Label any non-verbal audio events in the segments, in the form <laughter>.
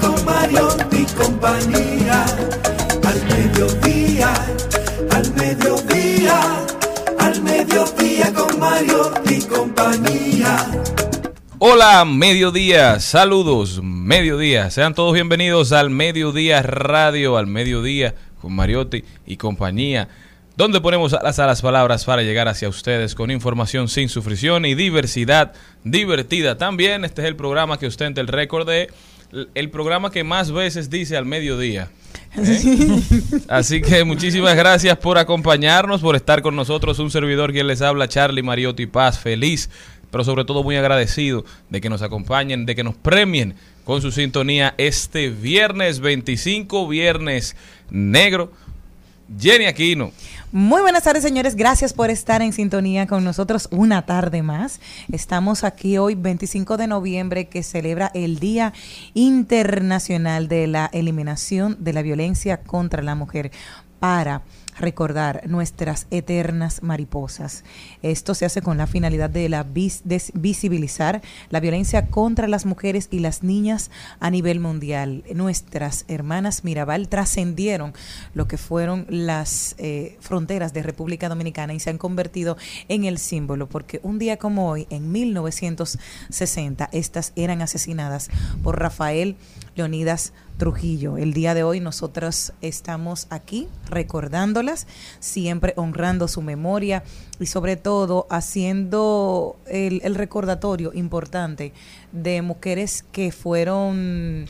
con Mario y compañía. Al mediodía, al mediodía, al mediodía con Mario y compañía. Hola, mediodía, saludos, mediodía. Sean todos bienvenidos al Mediodía Radio, al Mediodía con Mariotti y compañía, donde ponemos alas a las palabras para llegar hacia ustedes con información sin sufrición y diversidad divertida. También este es el programa que ostenta el récord de el programa que más veces dice al mediodía. <laughs> ¿eh? Así que muchísimas gracias por acompañarnos, por estar con nosotros. Un servidor quien les habla, Charlie Mariotti Paz, feliz pero sobre todo muy agradecido de que nos acompañen, de que nos premien con su sintonía este viernes 25, viernes negro. Jenny Aquino. Muy buenas tardes, señores. Gracias por estar en sintonía con nosotros una tarde más. Estamos aquí hoy, 25 de noviembre, que celebra el Día Internacional de la Eliminación de la Violencia contra la Mujer para recordar nuestras eternas mariposas. Esto se hace con la finalidad de, la visibilizar la violencia contra las mujeres y las niñas a nivel mundial. Nuestras hermanas Mirabal trascendieron lo que fueron las eh, fronteras de República Dominicana y se han convertido en el símbolo, porque un día como hoy, en 1960, estas eran asesinadas por Rafael Leonidas Trujillo. El día de hoy nosotros estamos aquí recordándolas, siempre honrando su memoria y sobre todo haciendo el, recordatorio importante de mujeres que fueron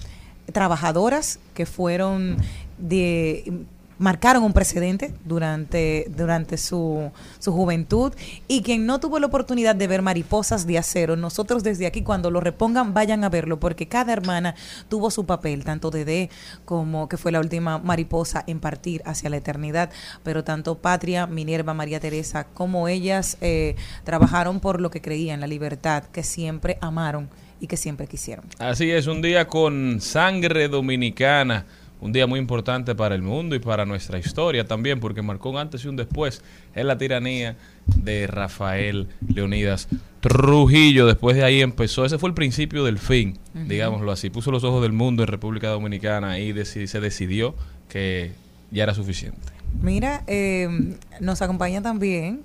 trabajadoras, que fueron de marcaron un precedente durante, durante su, su juventud y quien no tuvo la oportunidad de ver mariposas de acero, nosotros desde aquí cuando lo repongan vayan a verlo porque cada hermana tuvo su papel, tanto Dede como que fue la última mariposa en partir hacia la eternidad, pero tanto Patria, Minerva, María Teresa, como ellas eh, trabajaron por lo que creían, la libertad, que siempre amaron y que siempre quisieron. Así es, un día con sangre dominicana un día muy importante para el mundo y para nuestra historia también, porque marcó un antes y un después en la tiranía de Rafael Leonidas Trujillo. Después de ahí empezó, ese fue el principio del fin, digámoslo así. Puso los ojos del mundo en República Dominicana y se decidió que ya era suficiente. Mira, eh, nos acompaña también,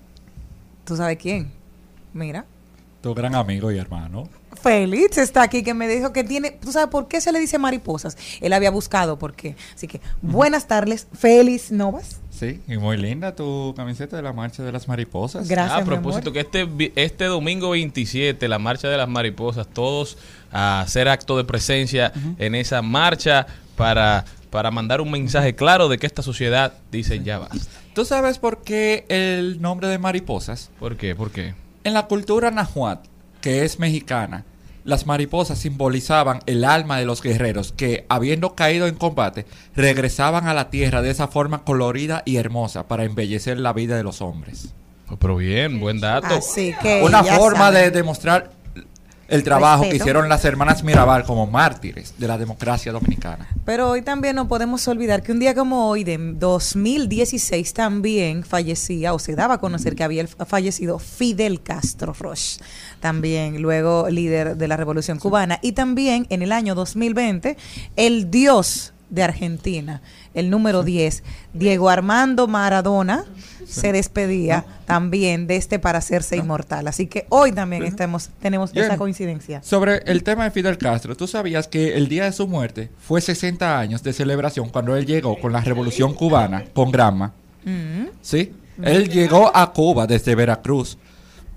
¿tú sabes quién? Mira. Tu gran amigo y hermano. Félix está aquí que me dijo que tiene, ¿tú sabes por qué se le dice mariposas? Él había buscado por qué. Así que buenas tardes, Félix Novas. Sí, y muy linda tu camiseta de la Marcha de las Mariposas. Gracias. a propósito, que este, este domingo 27, la Marcha de las Mariposas, todos a hacer acto de presencia en esa marcha para, para mandar un mensaje claro de que esta sociedad dice ya basta. ¿Tú sabes por qué el nombre de mariposas? ¿Por qué? ¿Por qué? En la cultura nahuatl, que es mexicana, las mariposas simbolizaban el alma de los guerreros que, habiendo caído en combate, regresaban a la tierra de esa forma colorida y hermosa para embellecer la vida de los hombres. Oh, pero bien, buen dato. Así que Una forma saben. de demostrar el trabajo que hicieron las hermanas Mirabal como mártires de la democracia dominicana. Pero hoy también no podemos olvidar que un día como hoy, de 2016, también fallecía o se daba a conocer que había fallecido Fidel Castro Roche, también luego líder de la Revolución Cubana. Y también en el año 2020, el dios de Argentina, el número 10, Diego Armando Maradona, se despedía también de este para hacerse inmortal. Así que hoy también estamos, tenemos Bien. esa coincidencia. Sobre el tema de Fidel Castro, ¿tú sabías que el día de su muerte fue 60 años de celebración cuando él llegó con la revolución cubana, con Granma? Mm. ¿Sí? Él llegó a Cuba desde Veracruz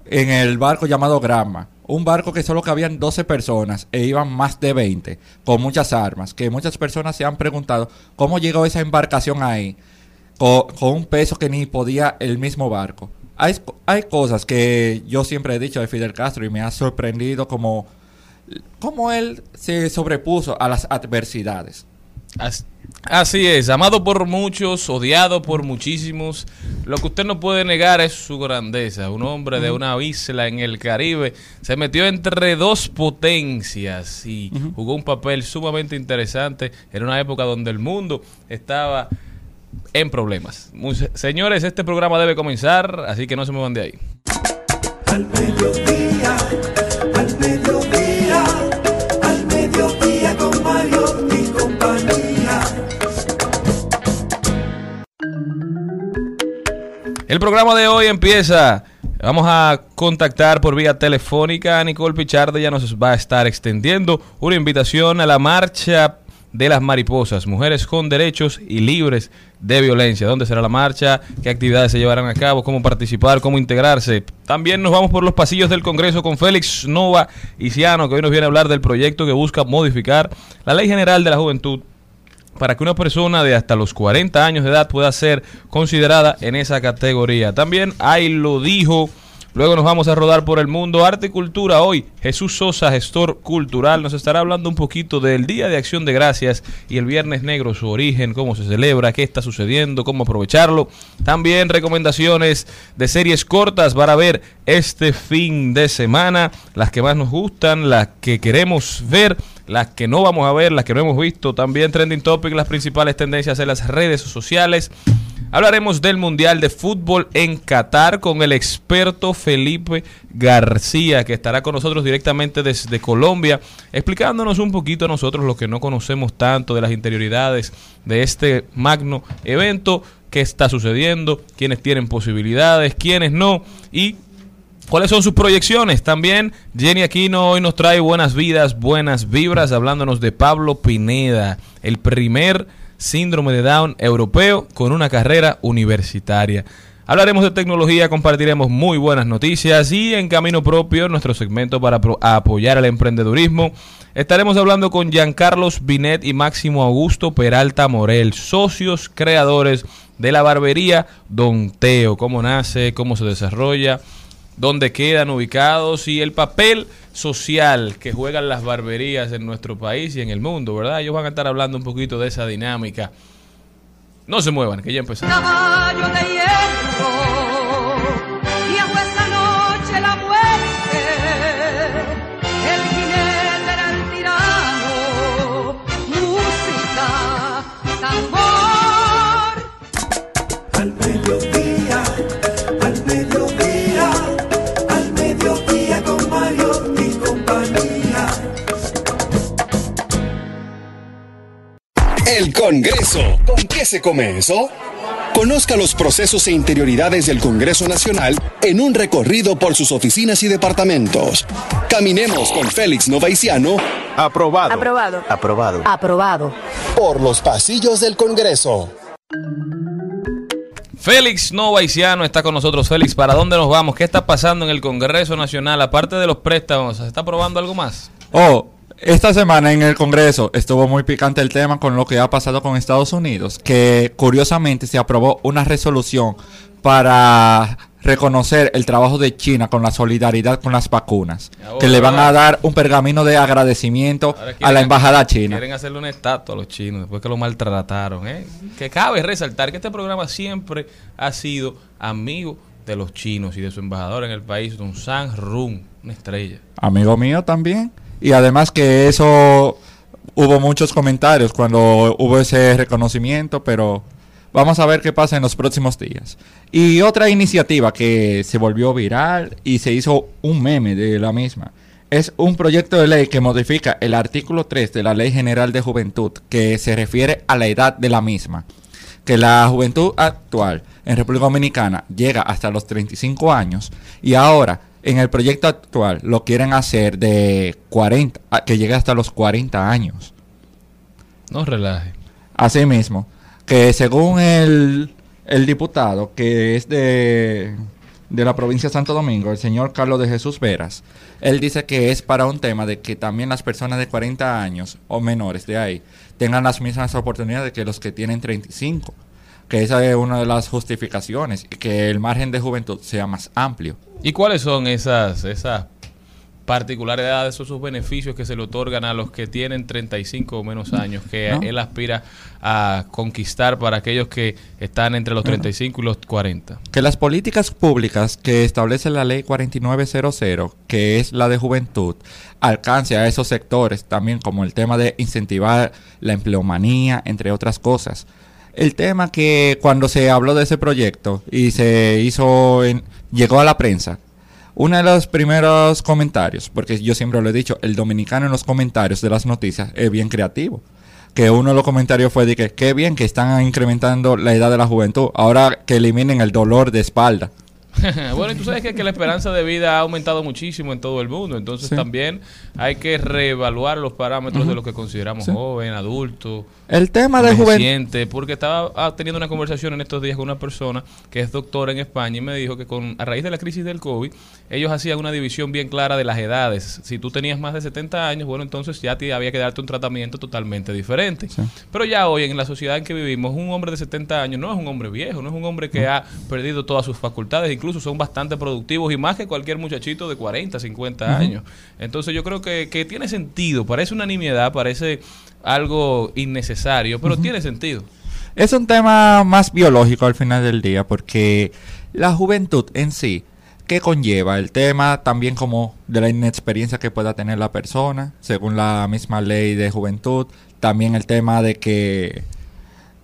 en el barco llamado Granma. Un barco que solo cabían 12 personas e iban más de 20 con muchas armas. Que muchas personas se han preguntado cómo llegó esa embarcación ahí con, con un peso que ni podía el mismo barco. Hay, hay cosas que yo siempre he dicho de Fidel Castro y me ha sorprendido como, como él se sobrepuso a las adversidades. As- Así es, amado por muchos, odiado por muchísimos. Lo que usted no puede negar es su grandeza. Un hombre de una isla en el Caribe se metió entre dos potencias y jugó un papel sumamente interesante en una época donde el mundo estaba en problemas. Señores, este programa debe comenzar, así que no se muevan de ahí. Al mediodía, al mediodía, al mediodía con Mario y compañía. El programa de hoy empieza. Vamos a contactar por vía telefónica a Nicole Pichardo. Ya nos va a estar extendiendo una invitación a la marcha de las mariposas, mujeres con derechos y libres de violencia. ¿Dónde será la marcha? ¿Qué actividades se llevarán a cabo? ¿Cómo participar? ¿Cómo integrarse? También nos vamos por los pasillos del Congreso con Félix Nova Iciano, que hoy nos viene a hablar del proyecto que busca modificar la Ley General de la Juventud para que una persona de hasta los 40 años de edad pueda ser considerada en esa categoría. También ahí lo dijo. Luego nos vamos a rodar por el mundo. Arte y cultura hoy. Jesús Sosa, gestor cultural, nos estará hablando un poquito del Día de Acción de Gracias y el Viernes Negro, su origen, cómo se celebra, qué está sucediendo, cómo aprovecharlo. También recomendaciones de series cortas para ver este fin de semana. Las que más nos gustan, las que queremos ver las que no vamos a ver, las que no hemos visto, también trending topic, las principales tendencias en las redes sociales. Hablaremos del Mundial de Fútbol en Qatar con el experto Felipe García, que estará con nosotros directamente desde Colombia, explicándonos un poquito a nosotros lo que no conocemos tanto de las interioridades de este magno evento, qué está sucediendo, quiénes tienen posibilidades, quiénes no, y ¿Cuáles son sus proyecciones? También Jenny Aquino hoy nos trae buenas vidas, buenas vibras, hablándonos de Pablo Pineda, el primer síndrome de Down europeo con una carrera universitaria. Hablaremos de tecnología, compartiremos muy buenas noticias y en camino propio nuestro segmento para apoyar al emprendedurismo. Estaremos hablando con Giancarlos Binet y Máximo Augusto Peralta Morel, socios creadores de la barbería Don Teo, cómo nace, cómo se desarrolla, dónde quedan ubicados y el papel social que juegan las barberías en nuestro país y en el mundo, ¿verdad? Ellos van a estar hablando un poquito de esa dinámica. No se muevan, que ya empezamos. caballo de hierro El Congreso. ¿Con qué se come eso? Conozca los procesos e interioridades del Congreso Nacional en un recorrido por sus oficinas y departamentos. Caminemos con Félix Novaiciano Aprobado. Aprobado. Aprobado. Aprobado. por los pasillos del Congreso. Félix Novaiciano está con nosotros. Félix, ¿para dónde nos vamos? ¿Qué está pasando en el Congreso Nacional? Aparte de los préstamos, ¿se está aprobando algo más? Oh, esta semana en el Congreso estuvo muy picante el tema con lo que ha pasado con Estados Unidos, que curiosamente se aprobó una resolución para reconocer el trabajo de China con la solidaridad con las vacunas, Ahora- que le van a dar un pergamino de agradecimiento a la embajada china. Quieren hacerle una estatua a los chinos después que lo maltrataron. ¿eh? Que cabe resaltar que este programa siempre ha sido amigo de los chinos y de su embajador en el país, don San Run, una estrella. Amigo mío también. Y además que eso hubo muchos comentarios cuando hubo ese reconocimiento, pero vamos a ver qué pasa en los próximos días. Y otra iniciativa que se volvió viral y se hizo un meme de la misma. Es un proyecto de ley que modifica el artículo 3 de la Ley General de Juventud que se refiere a la edad de la misma. Que la juventud actual en República Dominicana llega hasta los 35 años y ahora en el proyecto actual lo quieren hacer de 40, a- que llegue hasta los 40 años. No relaje. Así mismo, que según el, el diputado que es de, de la provincia de Santo Domingo, el señor Carlos de Jesús Veras, él dice que es para un tema de que también las personas de 40 años o menores de ahí tengan las mismas oportunidades que los que tienen 35. Que esa es una de las justificaciones y que el margen de juventud sea más amplio. ¿Y cuáles son esas, esas particularidades o esos beneficios que se le otorgan a los que tienen 35 o menos años, que ¿No? él aspira a conquistar para aquellos que están entre los 35 y los 40? que las políticas públicas que establece la ley 4900, que es la de juventud, alcance a esos sectores, también como el tema de incentivar la empleomanía, entre otras cosas. El tema que cuando se habló de ese proyecto y se hizo, en- llegó a la prensa, uno de los primeros comentarios, porque yo siempre lo he dicho, el dominicano en los comentarios de las noticias es bien creativo. Que uno de los comentarios fue de que qué bien que están incrementando la edad de la juventud. Ahora que eliminen el dolor de espalda. <laughs> bueno, y tú sabes que, que la esperanza de vida ha aumentado muchísimo en todo el mundo, entonces Sí. también hay que reevaluar los parámetros de lo que consideramos Sí. joven, adulto, El tema de juventud. porque estaba ah, teniendo una conversación en estos días con una persona que es doctora en España y me dijo que con a raíz de la crisis del COVID, ellos hacían una división bien clara de las edades. Si tú tenías más de 70 años, bueno, entonces ya te había que darte un tratamiento totalmente diferente. Sí. Pero ya hoy en la sociedad en que vivimos, un hombre de 70 años no es un hombre viejo, no es un hombre que ha perdido todas sus facultades, incluso son bastante productivos y más que cualquier muchachito de 40, 50 años. Entonces yo creo que, que tiene sentido, parece una nimiedad, parece algo innecesario, pero tiene sentido. Es un tema más biológico al final del día porque la juventud en sí, ¿qué conlleva? El tema también como de la inexperiencia que pueda tener la persona, según la misma ley de juventud, también el tema de que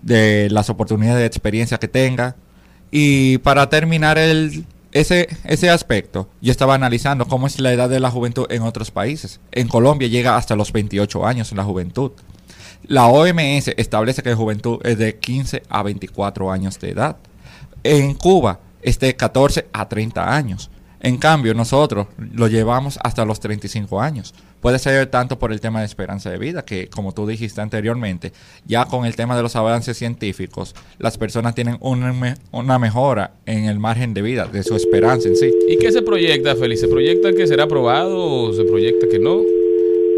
de las oportunidades de experiencia que tenga. Y para terminar ese, ese aspecto, yo estaba analizando cómo es la edad de la juventud en otros países. En Colombia llega hasta los 28 años la juventud. La OMS establece que la juventud es de 15 a 24 años de edad. En Cuba es de 14 a 30 años. En cambio, nosotros lo llevamos hasta los 35 años. Puede ser tanto por el tema de esperanza de vida, que como tú dijiste anteriormente, ya con el tema de los avances científicos, las personas tienen una, me- una mejora en el margen de vida, de su esperanza en sí. ¿Y qué se proyecta, Félix? ¿Se proyecta que será aprobado o se proyecta que no?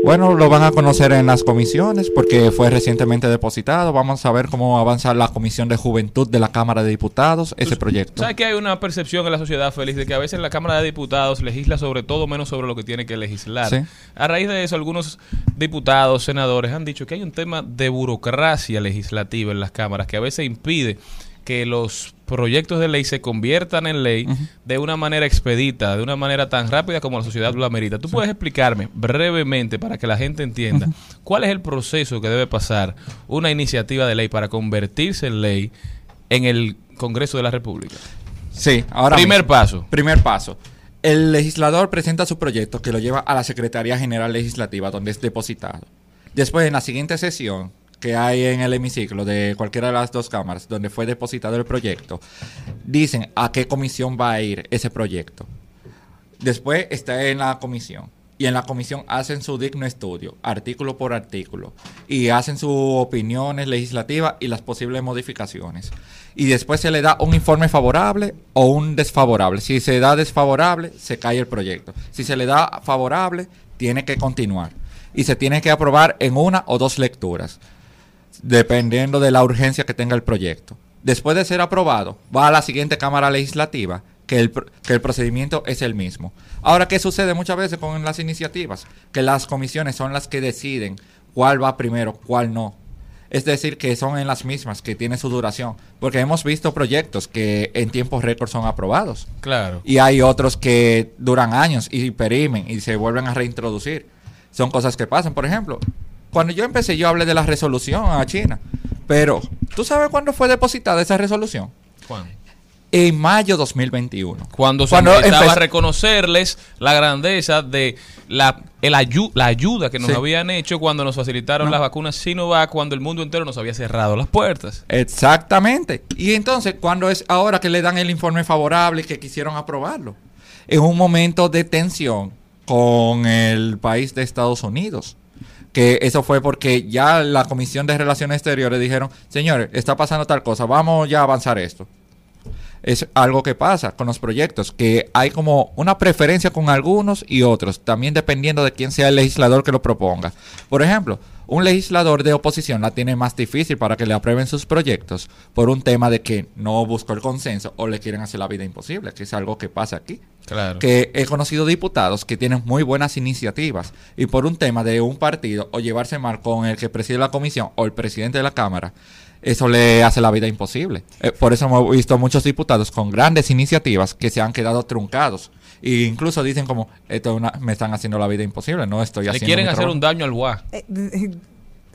Bueno, lo van a conocer en las comisiones porque fue recientemente depositado. Vamos a ver cómo avanza la Comisión de Juventud de la Cámara de Diputados ese proyecto. ¿Sabes que hay una percepción en la sociedad, Félix, de que a veces la Cámara de Diputados legisla sobre todo menos sobre lo que tiene que legislar? Sí. A raíz de eso, algunos diputados, senadores han dicho que hay un tema de burocracia legislativa en las cámaras que a veces impide que los proyectos de ley se conviertan en ley de una manera expedita, de una manera tan rápida como la sociedad lo amerita. ¿Tú puedes explicarme brevemente para que la gente entienda cuál es el proceso que debe pasar una iniciativa de ley para convertirse en ley en el Congreso de la República? Sí, ahora Primer mismo. paso. Primer paso. El legislador presenta su proyecto que lo lleva a la Secretaría General Legislativa donde es depositado. Después, en la siguiente sesión que hay en el hemiciclo de cualquiera de las dos cámaras donde fue depositado el proyecto, dicen a qué comisión va a ir ese proyecto. Después está en la comisión. Y en la comisión hacen su digno estudio, artículo por artículo, y hacen sus opiniones legislativas y las posibles modificaciones. Y después se le da un informe favorable o un desfavorable. Si se da desfavorable, se cae el proyecto. Si se le da favorable, tiene que continuar. Y se tiene que aprobar en una o dos lecturas, dependiendo de la urgencia que tenga el proyecto. Después de ser aprobado, va a la siguiente Cámara Legislativa, que el, que el procedimiento es el mismo. Ahora, ¿qué sucede muchas veces con las iniciativas? Que las comisiones son las que deciden cuál va primero, cuál no. Es decir, que son en las mismas, que tiene su duración. Porque hemos visto proyectos que en tiempos récord son aprobados. Claro. Y hay otros que duran años y perimen y se vuelven a reintroducir. Son cosas que pasan. Por ejemplo, cuando yo empecé, yo hablé de la resolución a China. Pero, ¿tú sabes cuándo fue depositada esa resolución? Juan. En mayo 2021. Cuando se Cuando necesitaba empezó- reconocerles la grandeza de la, el ayu- la ayuda que nos Sí. habían hecho cuando nos facilitaron No. las vacunas Sinovac, cuando el mundo entero nos había cerrado las puertas. Exactamente. Y entonces, cuando es ahora que le dan el informe favorable y que quisieron aprobarlo? En un momento de tensión con el país de Estados Unidos. Que eso fue porque ya la Comisión de Relaciones Exteriores dijeron, señores, está pasando tal cosa, vamos ya a avanzar esto. Es algo que pasa con los proyectos, que hay como una preferencia con algunos y otros, también dependiendo de quién sea el legislador que lo proponga. Por ejemplo, un legislador de oposición la tiene más difícil para que le aprueben sus proyectos por un tema de que no buscó el consenso o le quieren hacer la vida imposible, que es algo que pasa aquí. Claro. Que he conocido diputados que tienen muy buenas iniciativas y por un tema de un partido o llevarse mal con el que preside la comisión o el presidente de la Cámara, eso le hace la vida imposible. Eh, por eso hemos visto muchos diputados con grandes iniciativas que se han quedado truncados. E incluso dicen como, esto es una- me están haciendo la vida imposible, no estoy Le haciendo quieren mi hacer trabajo". un daño al GUA. Eh, <laughs>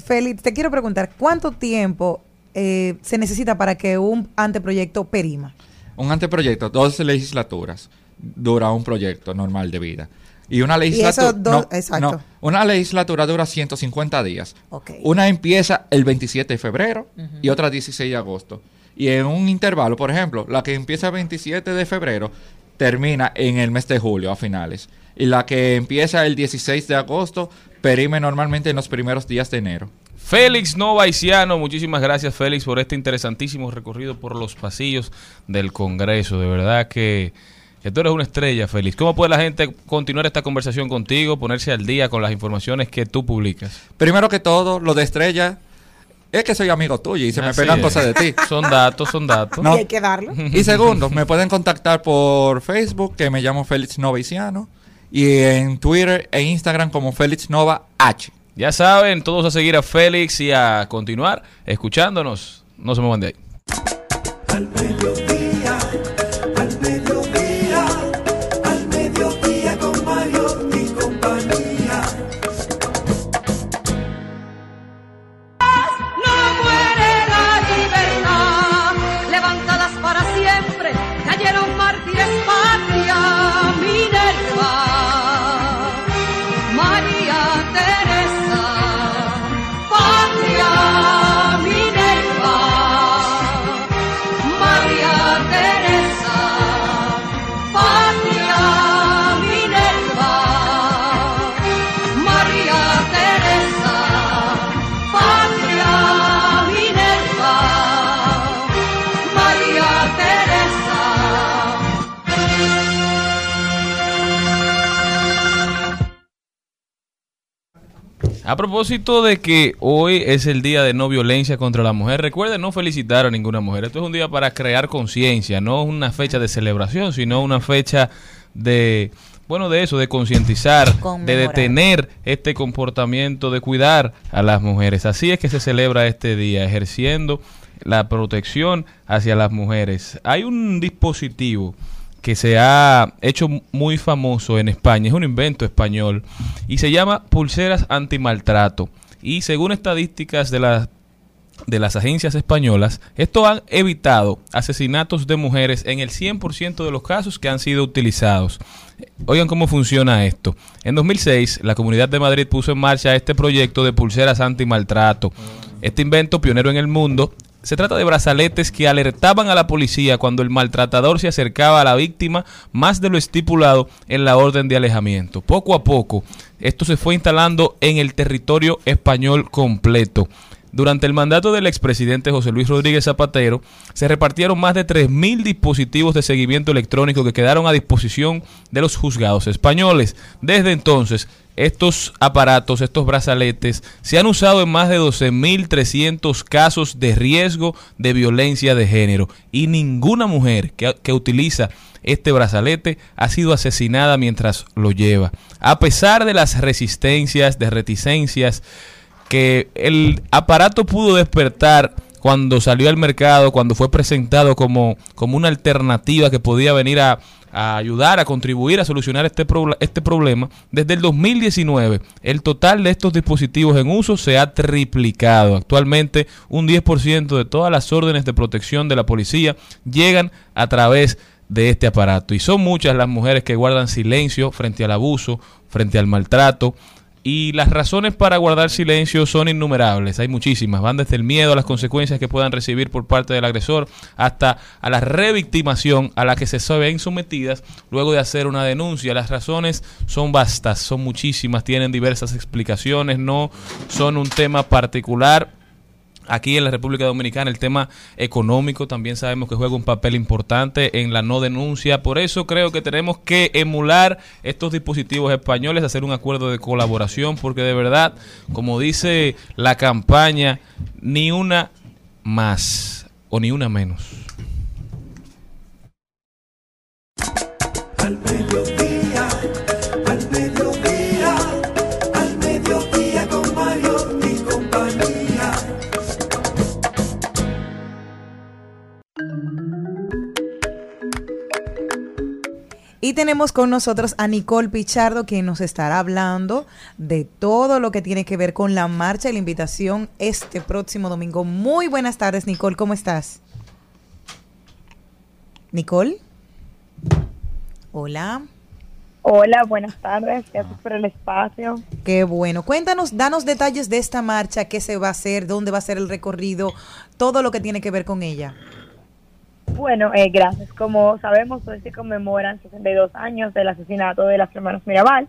Félix, te quiero preguntar, ¿cuánto tiempo eh, se necesita para que un anteproyecto perima? Un anteproyecto, dos legislaturas, dura un proyecto normal de vida. Y una legislatura. eso dos- exacto. una legislatura dura 150 días. Una empieza el 27 de febrero y otra 16 de agosto. Y en un intervalo, por ejemplo, la que empieza el 27 de febrero termina en el mes de julio a finales. Y la que empieza el 16 de agosto perime normalmente en los primeros días de enero. Félix Novaiciano, muchísimas gracias Félix por este interesantísimo recorrido por los pasillos del Congreso. De verdad que, que tú eres una estrella, Félix. ¿Cómo puede la gente continuar esta conversación contigo, ponerse al día con las informaciones que tú publicas? Primero que todo, lo de estrella es que soy amigo tuyo y se me pegan es. cosas de ti. <laughs> Son datos, son datos. No. Y hay que darlo. Y segundo, me pueden contactar por Facebook, que me llamo Félix Noviciano, y en Twitter e Instagram como Félix Nova H. Ya saben, todos a seguir a Félix y a continuar escuchándonos. No se muevan de ahí. Al A propósito de que hoy es el día de no violencia contra la mujer, recuerden no felicitar a ninguna mujer. Esto es un día para crear conciencia, no una fecha de celebración, sino una fecha de, bueno, de eso, de concientizar, de detener este comportamiento, de cuidar a las mujeres. Así es que se celebra este día, ejerciendo la protección hacia las mujeres. Hay un dispositivo que se ha hecho muy famoso en España, es un invento español y se llama pulseras antimaltrato. Y según estadísticas de las de las agencias españolas, esto han evitado asesinatos de mujeres en el 100% de los casos que han sido utilizados. Oigan cómo funciona esto. En 2006, la Comunidad de Madrid puso en marcha este proyecto de pulseras antimaltrato. Este invento pionero en el mundo se trata de brazaletes que alertaban a la policía cuando el maltratador se acercaba a la víctima más de lo estipulado en la orden de alejamiento. Poco a poco, esto se fue instalando en el territorio español completo. Durante el mandato del expresidente José Luis Rodríguez Zapatero, se repartieron más de 3.000 dispositivos de seguimiento electrónico que quedaron a disposición de los juzgados españoles. Desde entonces, estos aparatos, estos brazaletes, se han usado en más de 12.300 casos de riesgo de violencia de género y ninguna mujer que, que utiliza este brazalete ha sido asesinada mientras lo lleva. A pesar de las resistencias, de reticencias, que el aparato pudo despertar cuando salió al mercado, cuando fue presentado como, como una alternativa que podía venir a, a ayudar, a contribuir a solucionar este, proble- este problema, desde el 2019 el total de estos dispositivos en uso se ha triplicado. Actualmente un 10% de todas las órdenes de protección de la policía llegan a través de este aparato. Y son muchas las mujeres que guardan silencio frente al abuso, frente al maltrato. Y las razones para guardar silencio son innumerables, hay muchísimas, van desde el miedo a las consecuencias que puedan recibir por parte del agresor hasta a la revictimación a la que se ven sometidas luego de hacer una denuncia. Las razones son vastas, son muchísimas, tienen diversas explicaciones, no son un tema particular. Aquí en la República Dominicana el tema económico también sabemos que juega un papel importante en la no denuncia. Por eso creo que tenemos que emular estos dispositivos españoles, hacer un acuerdo de colaboración, porque de verdad, como dice la campaña, ni una más o ni una menos. Y tenemos con nosotros a Nicole Pichardo, quien nos estará hablando de todo lo que tiene que ver con la marcha y la invitación este próximo domingo. Muy buenas tardes, Nicole, ¿cómo estás? Nicole. Hola, Hola, buenas tardes. Gracias por el espacio. qué bueno. Cuéntanos, danos detalles de esta marcha, qué se va a hacer, dónde va a ser el recorrido, todo lo que tiene que ver con ella. Bueno, eh, gracias. Como sabemos, hoy se conmemoran 62 años del asesinato de las hermanas Mirabal.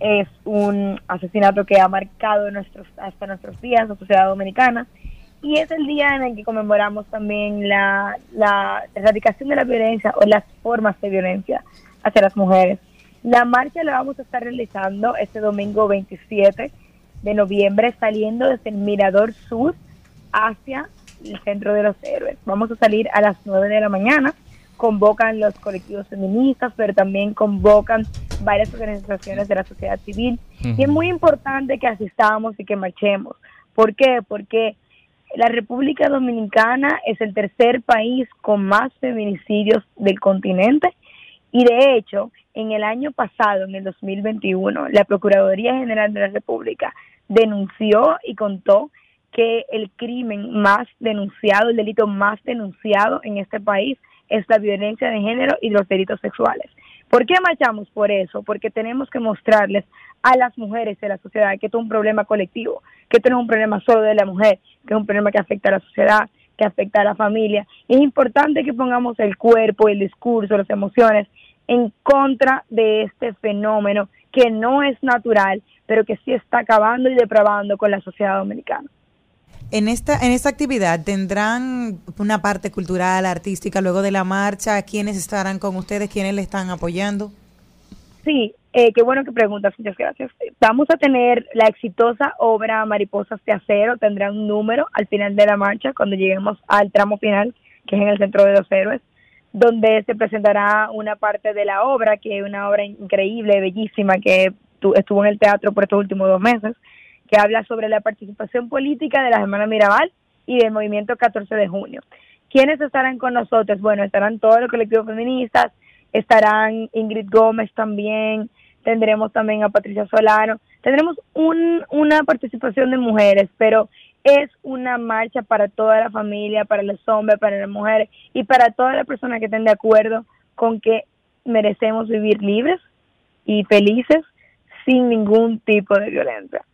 Es un asesinato que ha marcado nuestros, hasta nuestros días la sociedad dominicana. Y es el día en el que conmemoramos también la, la erradicación de la violencia o las formas de violencia hacia las mujeres. La marcha la vamos a estar realizando este domingo 27 de noviembre, saliendo desde el Mirador Sur hacia el Centro de los Héroes. Vamos a salir a las 9 de la mañana. Convocan los colectivos feministas, pero también convocan varias organizaciones de la sociedad civil. Y es muy importante que asistamos y que marchemos. ¿Por qué? Porque la República Dominicana es el tercer país con más feminicidios del continente y de hecho, en el año pasado, en el 2021, la Procuraduría General de la República denunció y contó que el crimen más denunciado, el delito más denunciado en este país es la violencia de género y los delitos sexuales. ¿Por qué marchamos por eso? Porque tenemos que mostrarles a las mujeres de la sociedad que esto es un problema colectivo, que esto no es un problema solo de la mujer, que es un problema que afecta a la sociedad, que afecta a la familia. Y es importante que pongamos el cuerpo, el discurso, las emociones en contra de este fenómeno que no es natural, pero que sí está acabando y depravando con la sociedad dominicana. En esta, en esta actividad tendrán una parte cultural, artística, luego de la marcha, ¿quiénes estarán con ustedes? ¿Quiénes le están apoyando? Sí, eh, qué bueno que preguntas, muchas gracias. Vamos a tener la exitosa obra Mariposas de Acero, tendrá un número al final de la marcha, cuando lleguemos al tramo final, que es en el Centro de los Héroes, donde se presentará una parte de la obra, que es una obra increíble, bellísima, que tu- estuvo en el teatro por estos últimos dos meses, que habla sobre la participación política de las hermanas Mirabal y del movimiento 14 de junio. ¿Quiénes estarán con nosotros? Bueno, estarán todos los colectivos feministas, estarán Ingrid Gómez también, tendremos también a Patricia Solano, tendremos un, una participación de mujeres, pero es una marcha para toda la familia, para los hombres, para las mujeres y para todas las personas que estén de acuerdo con que merecemos vivir libres y felices sin ningún tipo de violencia.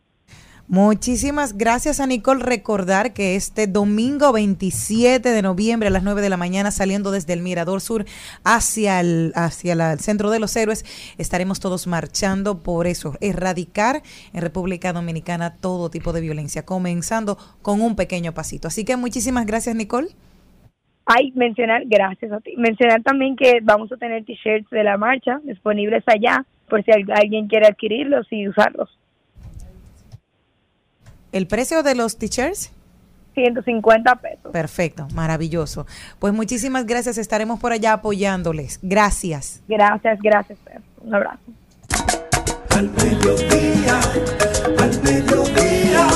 Muchísimas gracias a Nicole. Recordar que este domingo 27 de noviembre a las 9 de la mañana, saliendo desde el Mirador Sur hacia el, hacia el Centro de los Héroes, estaremos todos marchando por eso, erradicar en República Dominicana todo tipo de violencia, comenzando con un pequeño pasito. Así que muchísimas gracias, Nicole. Hay mencionar, gracias a ti, mencionar también que vamos a tener t-shirts de la marcha disponibles allá por si al- alguien quiere adquirirlos y usarlos. ¿El precio de los t-shirts? 150 pesos. Perfecto, maravilloso. Pues muchísimas gracias, estaremos por allá apoyándoles. Gracias. Gracias, gracias. Un abrazo. Al mediodía, al mediodía,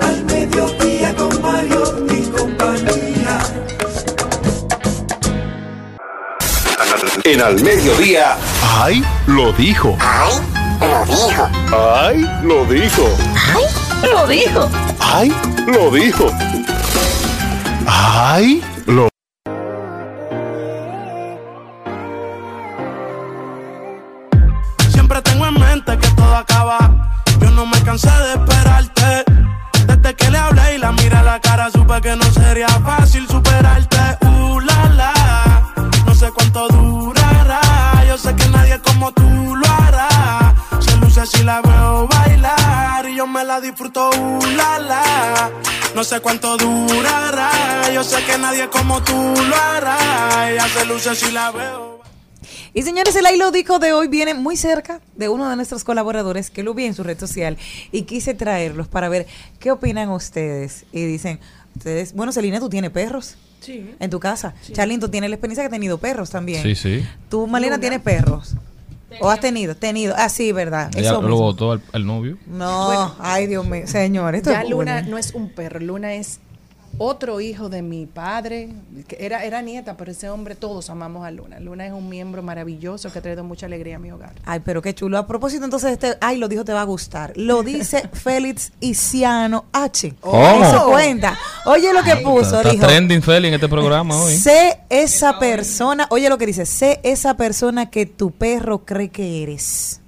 al mediodía con Mario y compañía. En al mediodía, ay, lo dijo. Ay, lo dijo. Ay, lo dijo. Ay. Lo dijo. ¡Ay! Lo dijo. ¡Ay! La disfruto. Uh, la, la. No sé cuánto durará. Yo sé que nadie como tú lo hará. Ella se luce si la veo. Y señores, el Ahí lo dijo de hoy viene muy cerca de uno de nuestros colaboradores que lo vi en su red social y quise traerlos para ver qué opinan ustedes. Y dicen, ustedes, bueno, Celina, tú tienes perros Sí. en tu casa. Charlene, tú tienes la experiencia que has tenido perros también. Sí, sí. Tú, Malena, tienes perros. ¿O has tenido? Tenido. Ah, sí, ¿verdad? Ella Eso lo votó al, al novio. No, Bueno. ay, Dios mío. Señor, esto Ya es Luna no es un perro, Luna es otro hijo de mi padre, que era, era nieta, pero ese hombre todos amamos a Luna. Luna es un miembro maravilloso que ha traído mucha alegría a mi hogar. Ay, pero qué chulo. A propósito, entonces, este, ay, lo dijo, te va a gustar. Lo dice <laughs> Félix Isiano H. ¿Cómo? Eso cuenta. Oye lo que puso, Está, está dijo. trending Feli en este programa hoy. <laughs> Sé esa persona, oye lo que dice, sé esa persona que tu perro cree que eres.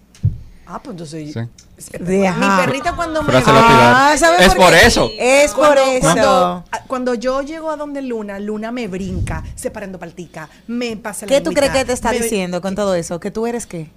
Ah, pues entonces... Sí. De- Mi perrita cuando me... Ah, ¿sabes Es por eso. Es por Cuando, eso. cuando, cuando yo llego a donde Luna, Luna me brinca, separando paltica, me pasa la ¿Qué tú crees que te está me- diciendo con todo eso? Que tú eres qué?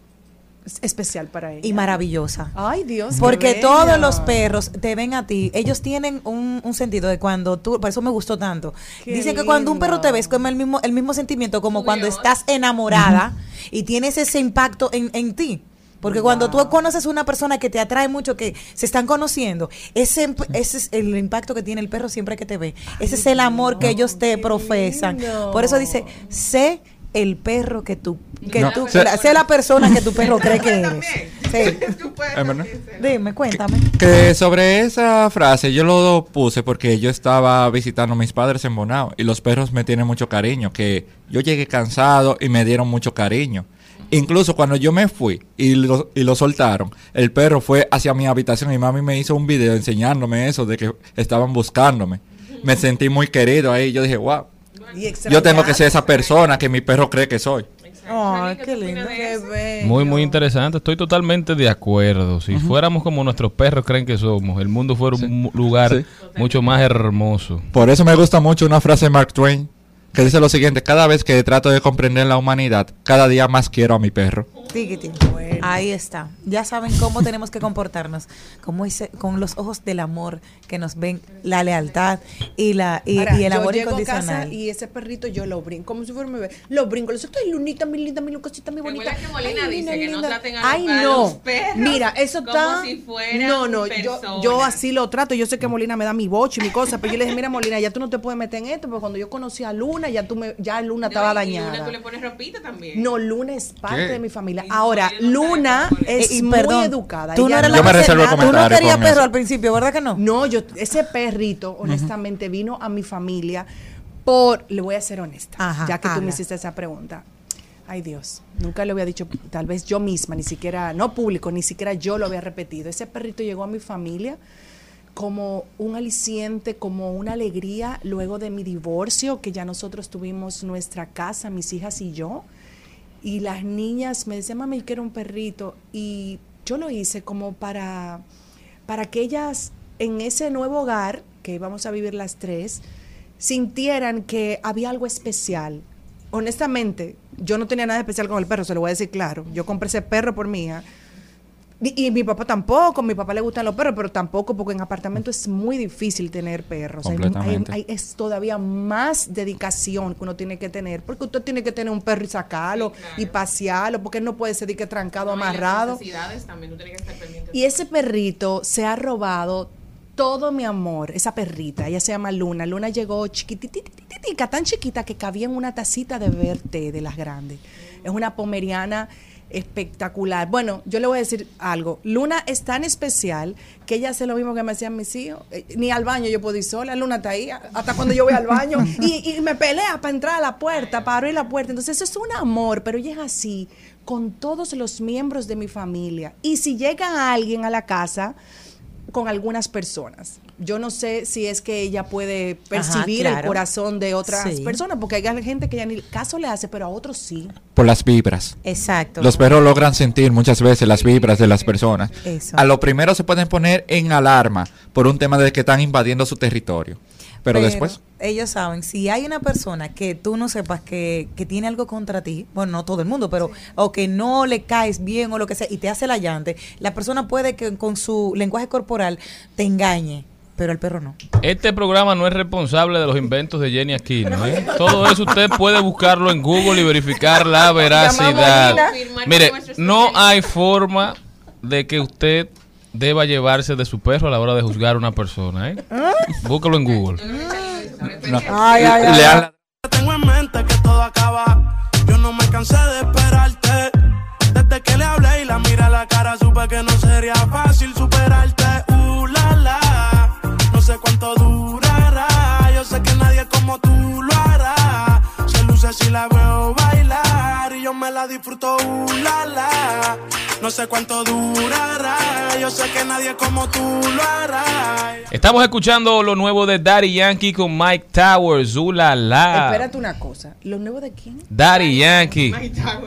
Es especial para ella. Y maravillosa. Ay, Dios. Porque todos los perros te ven a ti, ellos tienen un, un sentido de cuando tú, por eso me gustó tanto. Qué Dicen que cuando un perro te ves como el mismo, el mismo sentimiento como cuando estás enamorada y tienes ese impacto en, en ti. Porque cuando tú conoces una persona que te atrae mucho, que se están conociendo, ese, ese es el impacto que tiene el perro siempre que te ve. Ese es el amor que ellos te profesan. lindo. Por eso dice, sé el perro que tú, que No, tú, sé- la persona que tu perro cree que <laughs> eres. <laughs> Dime, cuéntame. Que sobre esa frase yo lo puse porque yo estaba visitando a mis padres en Bonao y los perros me tienen mucho cariño, que yo llegué cansado y me dieron mucho cariño. Incluso cuando yo me fui y lo, y lo soltaron, el perro fue hacia mi habitación y mami me hizo un video enseñándome eso de que estaban buscándome. Me sentí muy querido ahí. Yo dije, wow, Y yo tengo que ser esa persona que mi perro cree que soy. Ay, qué lindo. Qué bello. Muy, muy interesante. Estoy totalmente de acuerdo. Si fuéramos como nuestros perros creen que somos, el mundo fuera un lugar Sí. mucho más hermoso. Por eso me gusta mucho una frase de Mark Twain que dice lo siguiente, cada vez que trato de comprender la humanidad, cada día más quiero a mi perro. Tiquitín. Ahí está. Ya saben cómo <laughs> tenemos que comportarnos. Como dice, con los ojos del amor que nos ven la lealtad y la y, Ahora, y el yo amor llego a casa y ese perrito yo lo brinco, como si fuera un bebé. Lo brinco, le digo, ay, Lunita, mi linda, mi lucosita, mi bonita. Recuerda que Molina Ay, dice linda, que no linda. traten a los- Ay, a no. los perros Mira, eso como está... si fueran no, no, yo, yo así lo trato. Yo sé que Molina me da mi boche y mi cosa, pero yo le dije, mira, Molina, ya tú no te puedes meter en esto, porque cuando yo conocí a Luna, ya tú me, ya Luna estaba No, y dañada. Luna tú le pones ropita también. No, Luna es parte ¿Qué? de mi familia. Ahora, Luna es Eh, y muy perdón, educada. Tú no eres la que Tú no querías perro eso. al principio, ¿verdad que no? No, yo, ese perrito, honestamente, vino a mi familia por, le voy a ser honesta, Ajá, ya que tú me hiciste esa pregunta. Ay Dios, nunca le había dicho, tal vez yo misma, ni siquiera, no público, ni siquiera yo lo había repetido. Ese perrito llegó a mi familia como un aliciente, como una alegría luego de mi divorcio, que ya nosotros tuvimos nuestra casa, mis hijas y yo. Y las niñas me decían, mami, quiero un perrito. Y yo lo hice como para, para que ellas en ese nuevo hogar, que íbamos a vivir las tres, sintieran que había algo especial. Honestamente, yo no tenía nada especial con el perro, se lo voy a decir claro. Yo compré ese perro por mí. ¿ah? Y, y mi papá tampoco, a mi papá le gustan los perros, pero tampoco, porque en apartamento es muy difícil tener perros. Hay- hay- es todavía más dedicación que uno tiene que tener, porque usted tiene que tener un perro y sacarlo y pasearlo, porque él no puede ser de que trancado, No, y amarrado. necesidades también, tú tienes que estar pendiente. Y ese perrito se ha robado todo mi amor, esa perrita, ella se llama Luna. Luna llegó chiquitititita, tan chiquita que cabía en una tacita de té de las grandes. Es una pomeriana espectacular. Bueno, yo le voy a decir algo. Luna es tan especial que ella hace lo mismo que me hacían mis hijos. Eh, Ni al baño yo puedo ir sola. Luna está ahí hasta cuando yo voy al baño. Y, y me pelea para entrar a la puerta, para abrir la puerta. Entonces, eso es un amor, pero ella es así con todos los miembros de mi familia. Y si llega alguien a la casa con algunas personas. Yo no sé si es que ella puede percibir el claro. corazón de otras Sí. personas, porque hay gente que ya ni caso le hace, pero a otros sí. Por las vibras. Exacto. Los perros logran sentir muchas veces las vibras de las personas. Eso. A lo primero se pueden poner en alarma por un tema de que están invadiendo su territorio. Pero, después, Ellos saben, si hay una persona que tú no sepas que, que tiene algo contra ti, bueno, no todo el mundo, pero, o que no le caes bien o lo que sea, y te hace la llante, la persona puede que con su lenguaje corporal te engañe, pero el perro no. Este programa no es responsable de los inventos de Jenny Aquino. ¿eh? Todo eso usted puede buscarlo en Google y verificar la veracidad. Mire, no hay forma de que usted deba llevarse de su perro a la hora de juzgar a una persona. ¿eh? Búscalo en Google. Ay, ay, ay. leal- Tengo en mente que todo acaba. Yo no me cansé de esperarte. Desde que le hablé y la miré a la cara, supe que no sería fácil superarte. Como tú lo hará. Se luce si la veo bailar y yo me la disfruto. Uh. No sé cuánto durará. Yo sé que nadie como tú lo hará. Estamos escuchando lo nuevo de Daddy Yankee con Mike Towers. Uh, la. Espérate una cosa. ¿Lo nuevo de quién? Daddy Yankee.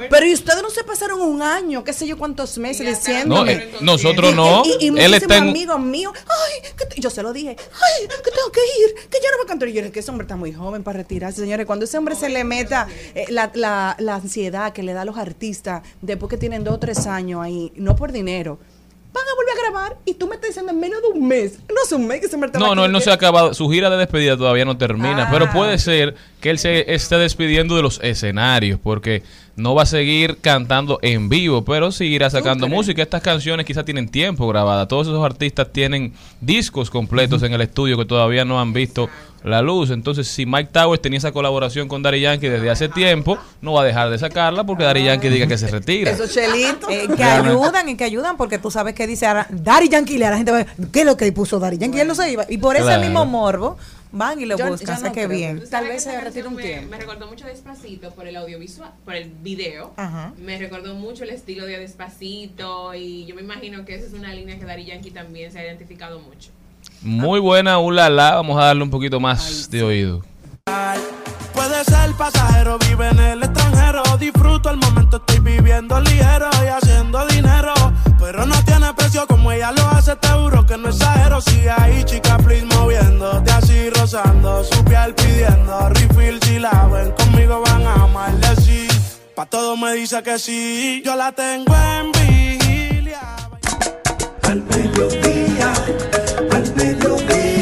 Pero y ustedes no se pasaron un año, qué sé yo cuántos meses diciendo. No, eh, nosotros no. Y, y, y Él muchísimos está en- amigos míos. Ay, que yo se lo dije. Ay, que tengo que ir. Que ya no va a cantar. Y yo dije que ese hombre está muy joven para retirarse. Señores, cuando ese hombre se le meta eh, la, la, la ansiedad que le da a los artistas después que tienen dos o tres años ahí, no por dinero. Van a volver a grabar y tú me estás diciendo en menos de un mes. No es un mes que hombre estaba No, no, él no se ha acabado. Su gira de despedida todavía no termina. Ah. Pero puede ser que él se esté despidiendo de los escenarios. Porque no va a seguir cantando en vivo. Pero seguirá sacando música. Estas canciones quizás tienen tiempo grabada. Todos esos artistas tienen discos completos en el estudio que todavía no han visto la luz. Entonces, si Mike Towers tenía esa colaboración con Daddy Yankee desde hace tiempo, no va a dejar de sacarla porque Daddy Yankee diga que se retira. Esos chelitos. Eh, que ayudan y que ayudan porque tú sabes que dice ahora Daddy Yankee, la gente va a ver, ¿qué es lo que puso Daddy Yankee? Él no se iba. Y por ese Claro. mismo morbo van y lo Yo- buscan. yo no creo. bien. Tal vez se un me- tiempo. Me recordó mucho Despacito por el audiovisual, por el video. Ajá. Me recordó mucho el estilo de Despacito y yo me imagino que esa es una línea que Daddy Yankee también se ha identificado mucho. Muy buena, ulala. Vamos a darle un poquito más de oído. Puede ser pasajero, vive en el extranjero. Disfruto el momento, estoy viviendo ligero y haciendo dinero. Pero no tiene precio como ella lo hace, te juro que no exagero. Sigue ahí, chica, please, moviéndote así, rozando su piel pidiendo refill. Si la ven conmigo, van a amarle sí. Pa' todo me dice que sí, yo la tengo en vigilia. Al mediodía, al mediodía,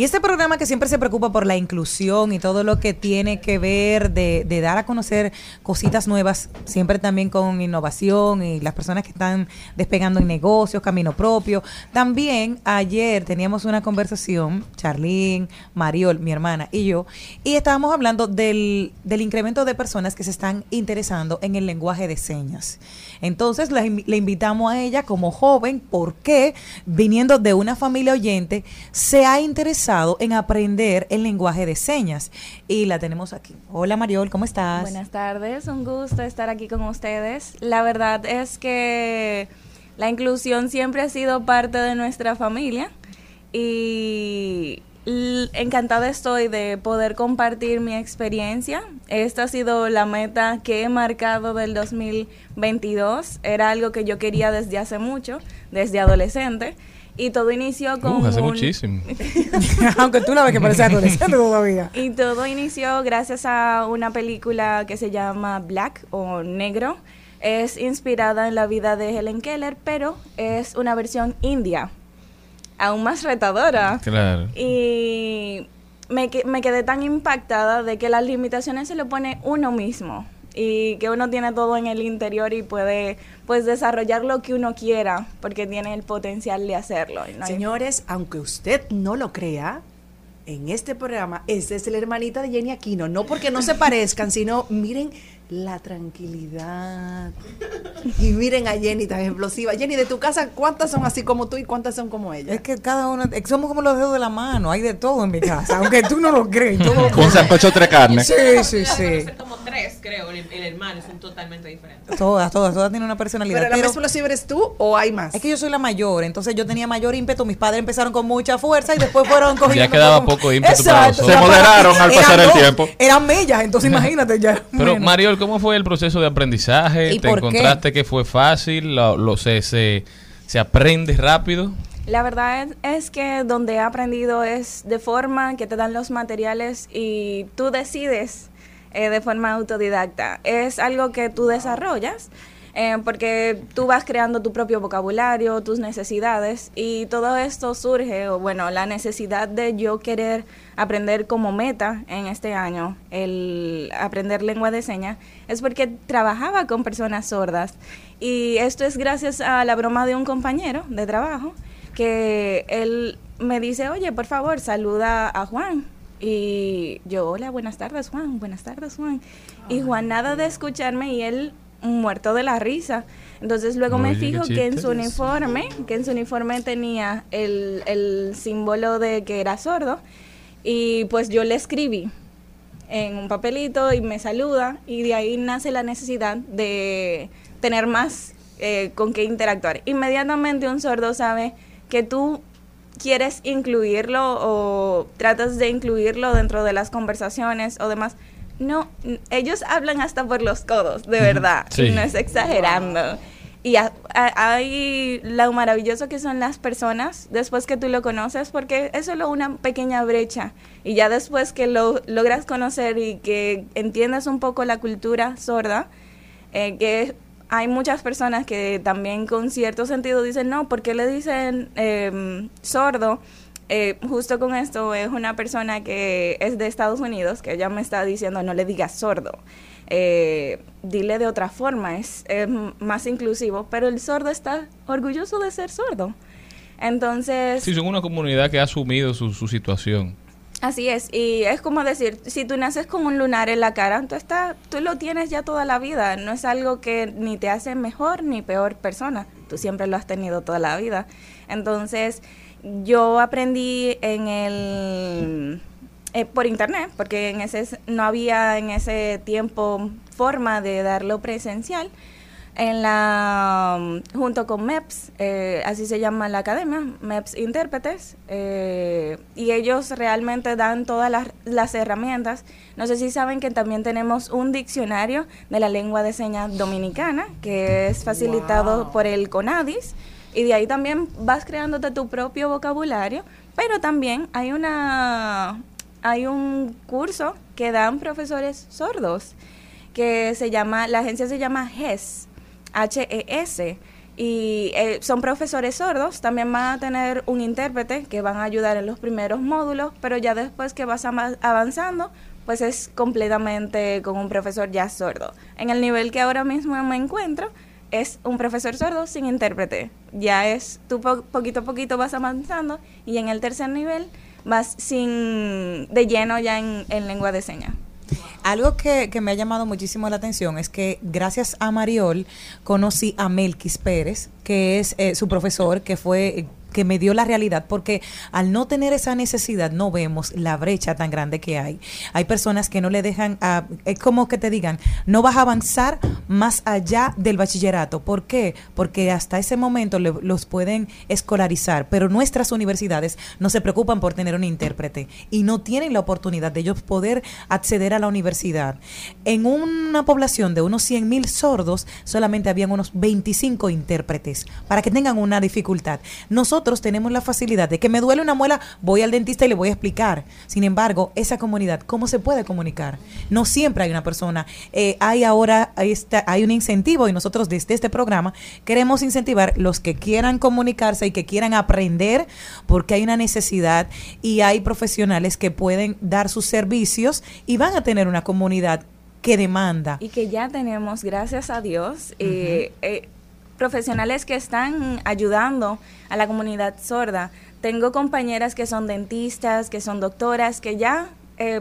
Y este programa que siempre se preocupa por la inclusión y todo lo que tiene que ver de, dar a conocer cositas nuevas, siempre también con innovación y las personas que están despegando en negocios, camino propio. También ayer teníamos una conversación, Charlene, Mariol, mi hermana y yo, y estábamos hablando del, del incremento de personas que se están interesando en el lenguaje de señas. Entonces invi- le invitamos a ella como joven, porque viniendo de una familia oyente, se ha interesado en aprender el lenguaje de señas. Y la tenemos aquí. Hola Mariol, ¿cómo estás? Buenas tardes, un gusto estar aquí con ustedes. La verdad es que la inclusión siempre ha sido parte de nuestra familia y encantada estoy de poder compartir mi experiencia. Esta ha sido la meta que he marcado del 2022. Era algo que yo quería desde hace mucho, desde adolescente. Y todo inició con Uh, hace un- muchísimo. <laughs> Aunque tú la ves que parece adolescente todavía. y todo inició gracias a una película que se llama Black o Negro. Es inspirada en la vida de Helen Keller, pero es una versión india, aún más retadora. Claro. Y me, me quedé tan impactada de que las limitaciones se le pone uno mismo. Y que uno tiene todo en el interior y puede pues desarrollar lo que uno quiera porque tiene el potencial de hacerlo. Señores, aunque usted no lo crea, en este programa, esta es la hermanita de Jenny Aquino. No porque no se parezcan, sino miren la tranquilidad. Y miren a Jenny tan explosiva. Jenny, de tu casa, ¿cuántas son así como tú y cuántas son como ella? Es que cada uno, es que somos como los dedos de la mano, hay de todo en mi casa, aunque tú no lo crees. todo- <laughs> Un sancocho tres carnes. Sí, sí, sí. Como tres, creo. El, el hermano son totalmente diferentes. Todas, todas, todas tienen una personalidad. Pero la más explosiva eres tú o hay más. Es que yo soy la mayor, entonces yo tenía mayor ímpetu. Mis padres empezaron con mucha fuerza y después fueron cogiendo. Ya quedaba poco ímpetu para los otros. Se moderaron al pasar el tiempo. Eran mellas, entonces <laughs> imagínate ya. Pero Bueno. ¿Cómo fue el proceso de aprendizaje? ¿Y ¿Te por qué? encontraste que fue fácil? ¿Lo, lo- se, se, se aprende rápido? La verdad es, es que donde he aprendido es de forma que te dan los materiales y tú decides eh, de forma autodidacta. Es algo que tú desarrollas eh, porque tú vas creando tu propio vocabulario, tus necesidades y todo esto surge, o bueno, la necesidad de yo querer aprender como meta en este año, el aprender lengua de señas, es porque trabajaba con personas sordas y esto es gracias a la broma de un compañero de trabajo que él me dice, oye, por favor, saluda a Juan. Y yo, hola, buenas tardes, Juan, buenas tardes, Juan. Y Juan, nada de escucharme y él muerto de la risa. Entonces luego me Oye, fijo que en su uniforme, que en su uniforme tenía el, el símbolo de que era sordo. Y pues yo le escribí en un papelito y me saluda y de ahí nace la necesidad de tener más eh, con qué interactuar. Inmediatamente un sordo sabe que tú quieres incluirlo o tratas de incluirlo dentro de las conversaciones o demás. No, n- ellos hablan hasta por los codos, de verdad, Sí. y no es exagerando. Y a- a- hay lo maravilloso que son las personas después que tú lo conoces, porque es solo una pequeña brecha. Y ya después que lo logras conocer y que entiendas un poco la cultura sorda, eh, que hay muchas personas que también con cierto sentido dicen, no, ¿por qué le dicen em, sordo? Eh, justo con esto es una persona que es de Estados Unidos, que ella me está diciendo, no le digas sordo. Eh, dile de otra forma, es, es más inclusivo, pero el sordo está orgulloso de ser sordo. Entonces, Sí, son una comunidad que ha asumido su, su situación. Así es, y es como decir, si tú naces con un lunar en la cara, tú, está, tú lo tienes ya toda la vida, no es algo que ni te hace mejor ni peor persona, tú siempre lo has tenido toda la vida. Entonces, yo aprendí en el eh, por internet, porque en ese no había en ese tiempo forma de darlo presencial en la junto con MEPS, eh, así se llama la academia, MEPS Intérpretes, eh, y ellos realmente dan todas las, las herramientas. No sé si saben que también tenemos un diccionario de la lengua de señas dominicana, que es facilitado por el CONADIS, y de ahí también vas creándote tu propio vocabulario, pero también hay una hay un curso que dan profesores sordos que se llama la agencia se llama HES H-E-S. Y eh, son profesores sordos, también van a tener un intérprete que van a ayudar en los primeros módulos, pero ya después que vas avanzando, pues es completamente con un profesor ya sordo. En el nivel que ahora mismo me encuentro, es un profesor sordo sin intérprete. Ya es, tú po- poquito a poquito vas avanzando y en el tercer nivel vas sin, de lleno ya en, en lengua de señas. Algo que, que me ha llamado muchísimo la atención es que gracias a Mariol conocí a Melquis Pérez, que es eh, su profesor, que fue que me dio la realidad, porque al no tener esa necesidad no vemos la brecha tan grande que hay. Hay personas que no le dejan, a- es como que te digan, no vas a avanzar más allá del bachillerato. ¿Por qué? Porque hasta ese momento le- los pueden escolarizar, pero nuestras universidades no se preocupan por tener un intérprete y no tienen la oportunidad de ellos poder acceder a la universidad. En una población de unos 100 mil sordos, solamente habían unos 25 intérpretes para que tengan una dificultad. Nosotros tenemos la facilidad de que me duele una muela, voy al dentista y le voy a explicar. Sin embargo, esa comunidad, ¿cómo se puede comunicar? No siempre hay una persona. Eh, hay ahora, ahí está, hay un incentivo y nosotros desde este programa queremos incentivar los que quieran comunicarse y que quieran aprender porque hay una necesidad y hay profesionales que pueden dar sus servicios y van a tener una comunidad que demanda. Y que ya tenemos, gracias a Dios, eh, eh, profesionales que están ayudando a la comunidad sorda. Tengo compañeras que son dentistas, que son doctoras, que ya eh,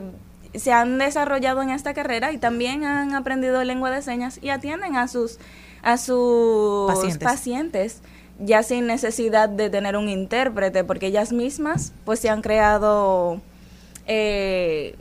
se han desarrollado en esta carrera y también han aprendido lengua de señas y atienden a sus a sus Pacientes. pacientes ya sin necesidad de tener un intérprete porque ellas mismas pues se han creado eh,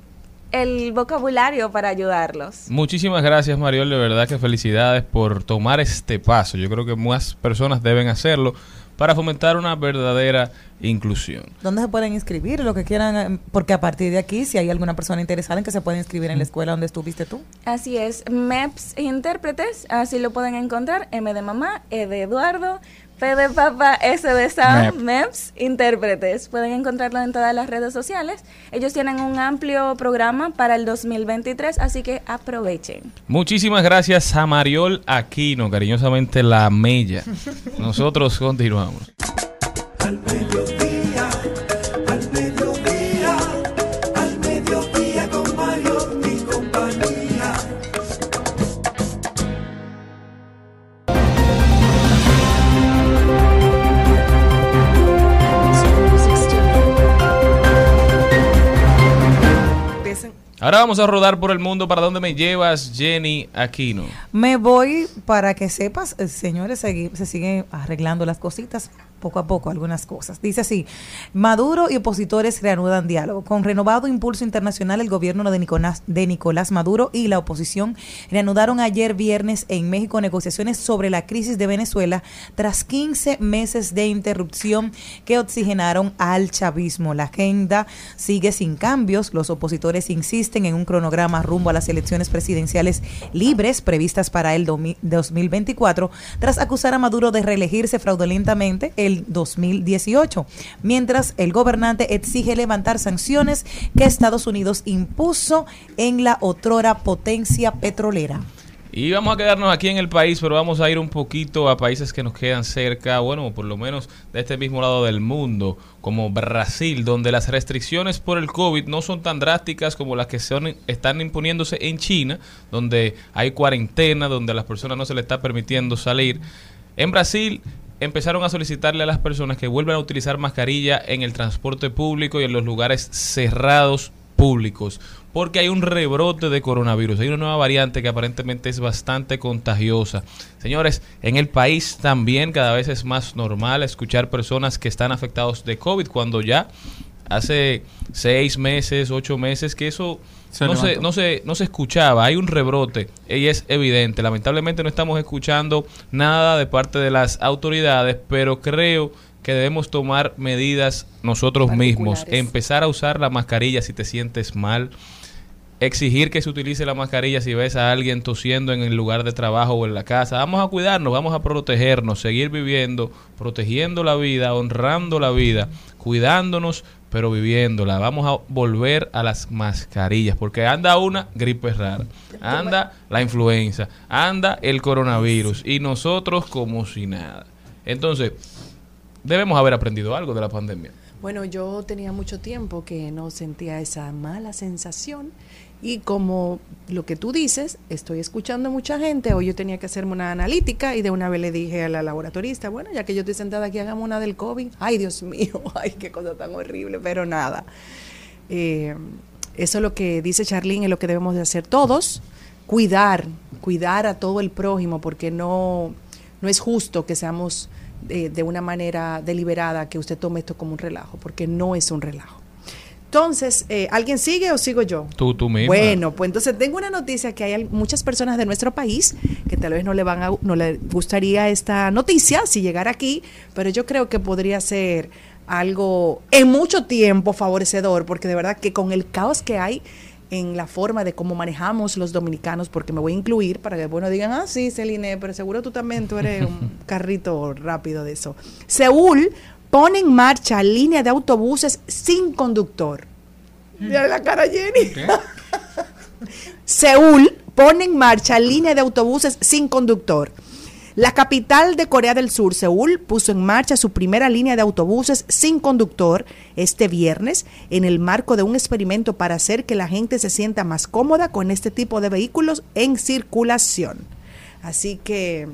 el vocabulario para ayudarlos. Muchísimas gracias, Mariol. De verdad que felicidades por tomar este paso. Yo creo que más personas deben hacerlo para fomentar una verdadera inclusión. ¿Dónde se pueden inscribir? Lo que quieran, eh, porque a partir de aquí, si hay alguna persona interesada en que se pueda inscribir en la escuela donde estuviste tú. Así es, MEPS Intérpretes, así lo pueden encontrar, M de mamá, E de Eduardo, P de papá, S de Sam, MEP. MEPS Intérpretes. Pueden encontrarlo en todas las redes sociales. Ellos tienen un amplio programa para el 2023, así que aprovechen. Muchísimas gracias a Mariol Aquino, cariñosamente la Mella. <laughs> Nosotros continuamos. Al mediodía, Ahora vamos a rodar por el mundo. ¿Para dónde me llevas, Jenny Aquino? Me voy para que sepas, eh, señores, segui- se siguen arreglando las cositas poco a poco, algunas cosas. Dice así, Maduro y opositores reanudan diálogo. Con renovado impulso internacional, el gobierno de Nicolás, de Nicolás Maduro y la oposición reanudaron ayer viernes en México negociaciones sobre la crisis de Venezuela tras 15 meses de interrupción que oxigenaron al chavismo. La agenda sigue sin cambios. Los opositores insisten en un cronograma rumbo a las elecciones presidenciales libres previstas para el domi- 2024 tras acusar a Maduro de reelegirse fraudulentamente 2018, mientras el gobernante exige levantar sanciones que Estados Unidos impuso en la otrora potencia petrolera. Y vamos a quedarnos aquí en el país, pero vamos a ir un poquito a países que nos quedan cerca, bueno, por lo menos de este mismo lado del mundo, como Brasil, donde las restricciones por el COVID no son tan drásticas como las que son, están imponiéndose en China, donde hay cuarentena, donde a las personas no se les está permitiendo salir. En Brasil empezaron a solicitarle a las personas que vuelvan a utilizar mascarilla en el transporte público y en los lugares cerrados públicos, porque hay un rebrote de coronavirus, hay una nueva variante que aparentemente es bastante contagiosa. Señores, en el país también cada vez es más normal escuchar personas que están afectados de COVID cuando ya hace seis meses, ocho meses que eso Se no, se, no, se, no se escuchaba, hay un rebrote y es evidente. Lamentablemente no estamos escuchando nada de parte de las autoridades, pero creo que debemos tomar medidas nosotros mismos, empezar a usar la mascarilla si te sientes mal, exigir que se utilice la mascarilla si ves a alguien tosiendo en el lugar de trabajo o en la casa. Vamos a cuidarnos, vamos a protegernos, seguir viviendo, protegiendo la vida, honrando la vida, cuidándonos, pero viviéndola. Vamos a volver a las mascarillas, porque anda una gripe rara, anda la influenza, anda el coronavirus y nosotros como si nada. Entonces, debemos haber aprendido algo de la pandemia. Bueno, yo tenía mucho tiempo que no sentía esa mala sensación y como lo que tú dices, estoy escuchando mucha gente, hoy yo tenía que hacerme una analítica y de una vez le dije a la laboratorista, bueno, ya que yo estoy sentada aquí, hagamos una del COVID. Ay, Dios <laughs> mío, ay, qué cosa tan horrible, pero nada. Eh, eso es lo que dice Charlene, es lo que debemos de hacer todos, cuidar, cuidar a todo el prójimo, porque no, no es justo que seamos eh, de una manera deliberada que usted tome esto como un relajo, porque no es un relajo. Entonces, eh, ¿alguien sigue o sigo yo? Tú, tú misma. Bueno, pues entonces tengo una noticia que hay muchas personas de nuestro país que tal vez no le van a, no le gustaría esta noticia si llegara aquí, pero yo creo que podría ser algo en mucho tiempo favorecedor, porque de verdad que con el caos que hay en la forma de cómo manejamos los dominicanos, porque me voy a incluir para que bueno digan, ah, sí, Celine, pero seguro tú también, tú eres un <laughs> carrito rápido de eso. Seúl pone en marcha línea de autobuses sin conductor. Mira la cara Jenny. Seúl pone en marcha línea de autobuses sin conductor. La capital de Corea del Sur, Seúl, puso en marcha su primera línea de autobuses sin conductor este viernes en el marco de un experimento para hacer que la gente se sienta más cómoda con este tipo de vehículos en circulación. Así que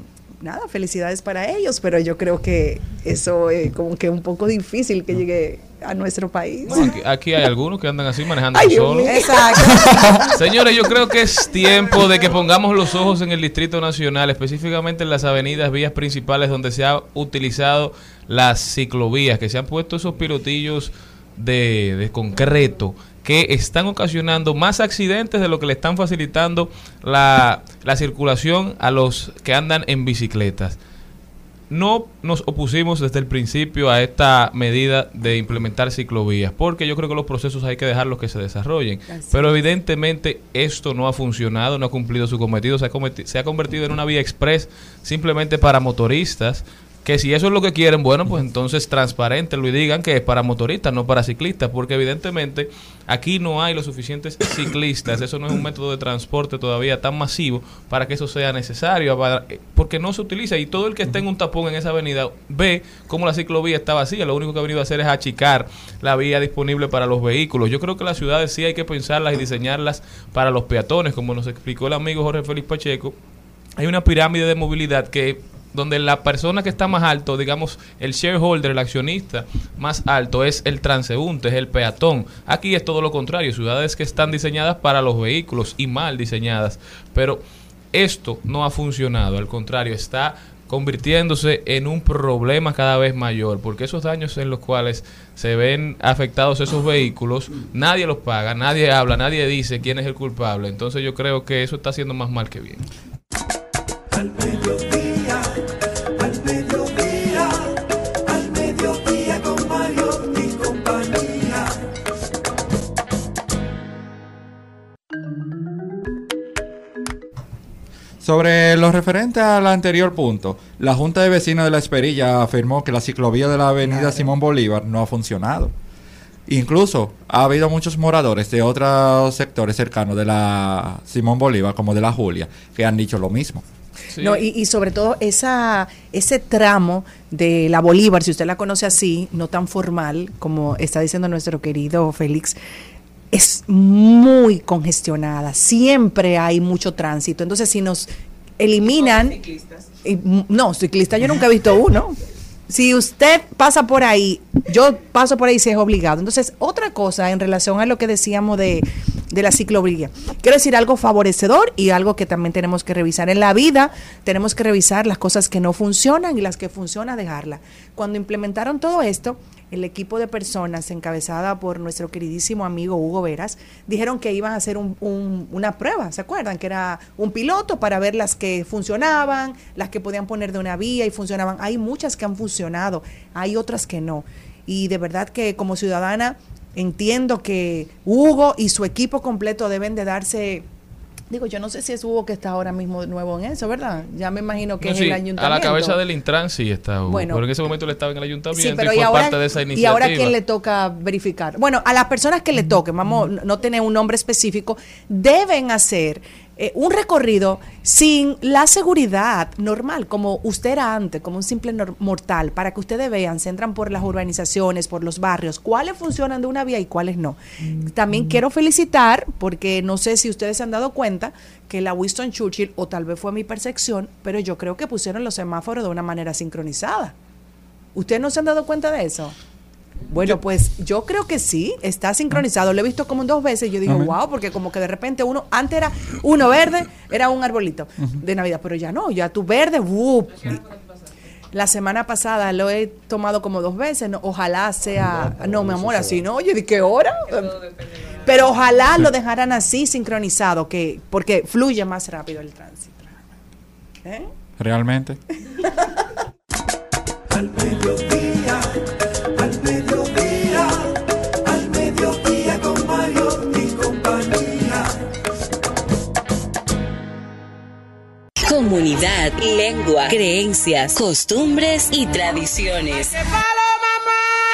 nada, felicidades para ellos, pero yo creo que eso es como que un poco difícil que llegue a nuestro país. Bueno, aquí, aquí hay algunos que andan así manejando Ay, solos. Exacto. <laughs> Señores, yo creo que es tiempo de que pongamos los ojos en el Distrito Nacional, específicamente en las avenidas, vías principales donde se ha utilizado las ciclovías, que se han puesto esos pilotillos de, de concreto que están ocasionando más accidentes de lo que le están facilitando la, la circulación a los que andan en bicicletas. No nos opusimos desde el principio a esta medida de implementar ciclovías, porque yo creo que los procesos hay que dejarlos que se desarrollen. Así Pero evidentemente esto no ha funcionado, no ha cumplido su cometido, se ha, cometi- se ha convertido en una vía express simplemente para motoristas. Que si eso es lo que quieren, bueno, pues entonces transparentenlo y digan que es para motoristas, no para ciclistas, porque evidentemente aquí no hay los suficientes ciclistas, eso no es un método de transporte todavía tan masivo para que eso sea necesario, para- porque no se utiliza y todo el que esté en un tapón en esa avenida ve cómo la ciclovía está vacía, lo único que ha venido a hacer es achicar la vía disponible para los vehículos. Yo creo que las ciudades sí hay que pensarlas y diseñarlas para los peatones, como nos explicó el amigo Jorge Félix Pacheco, hay una pirámide de movilidad que donde la persona que está más alto, digamos, el shareholder, el accionista más alto es el transeúnte, es el peatón. Aquí es todo lo contrario, ciudades que están diseñadas para los vehículos y mal diseñadas. Pero esto no ha funcionado, al contrario, está convirtiéndose en un problema cada vez mayor, porque esos daños en los cuales se ven afectados esos vehículos, nadie los paga, nadie habla, nadie dice quién es el culpable. Entonces yo creo que eso está haciendo más mal que bien. Al Sobre lo referente al anterior punto, la Junta de Vecinos de la Esperilla afirmó que la ciclovía de la avenida Simón Bolívar no ha funcionado. Incluso ha habido muchos moradores de otros sectores cercanos de la Simón Bolívar, como de la Julia, que han dicho lo mismo. No, y, y sobre todo esa, ese tramo de la Bolívar, si usted la conoce así, no tan formal como está diciendo nuestro querido Félix, es muy congestionada. Siempre hay mucho tránsito. Entonces, si nos eliminan... Y, mm, no, ciclista yo nunca he visto uno. Si usted pasa por ahí, yo paso por ahí si es obligado. Entonces, otra cosa en relación a lo que decíamos de, de la ciclovía. Quiero decir algo favorecedor y algo que también tenemos que revisar en la vida. Tenemos que revisar las cosas que no funcionan y las que funcionan, dejarlas. Cuando implementaron todo esto, el equipo de personas encabezada por nuestro queridísimo amigo Hugo Veras, dijeron que iban a hacer un- un- una prueba, ¿se acuerdan? Que era un piloto para ver las que funcionaban, las que podían poner de una vía y funcionaban. Hay muchas que han funcionado, hay otras que no. Y de verdad que como ciudadana entiendo que Hugo y su equipo completo deben de darse... Digo, yo no sé si es Hugo que está ahora mismo de nuevo en eso, ¿verdad? Ya me imagino que No, es sí, el a ayuntamiento. la cabeza del Intran sí está Hugo, Bueno. pero en ese momento él estaba en el ayuntamiento Sí, pero y y fue ahora, parte de esa y iniciativa. ahora quién le toca verificar. Bueno, a las personas que le toquen, vamos, no tener un nombre específico, deben hacer eh, un recorrido sin la seguridad normal, como usted era antes, como un simple mortal, para que ustedes vean, se entran por las urbanizaciones, por los barrios, cuáles funcionan de una vía y cuáles no. También quiero felicitar, porque no sé si ustedes se han dado cuenta, que la Winston Churchill, o tal vez fue mi percepción, pero yo creo que pusieron los semáforos de una manera sincronizada. ¿Ustedes no se han dado cuenta de eso? Bueno, pues yo creo que sí, está sincronizado. Lo he visto como dos veces y yo digo, wow, porque como que de repente uno, antes era uno verde, era un arbolito de Navidad, pero ya no, ya tu verde, ¡wup! La semana pasada lo he tomado como dos veces, no, ojalá sea, no, mi amor, así no, oye, ¿de qué hora? Pero ojalá lo dejaran así sincronizado, que porque fluye más rápido el tránsito. ¿Eh? Realmente. <laughs> Al mediodía, al Comunidad, lengua, creencias, costumbres y tradiciones.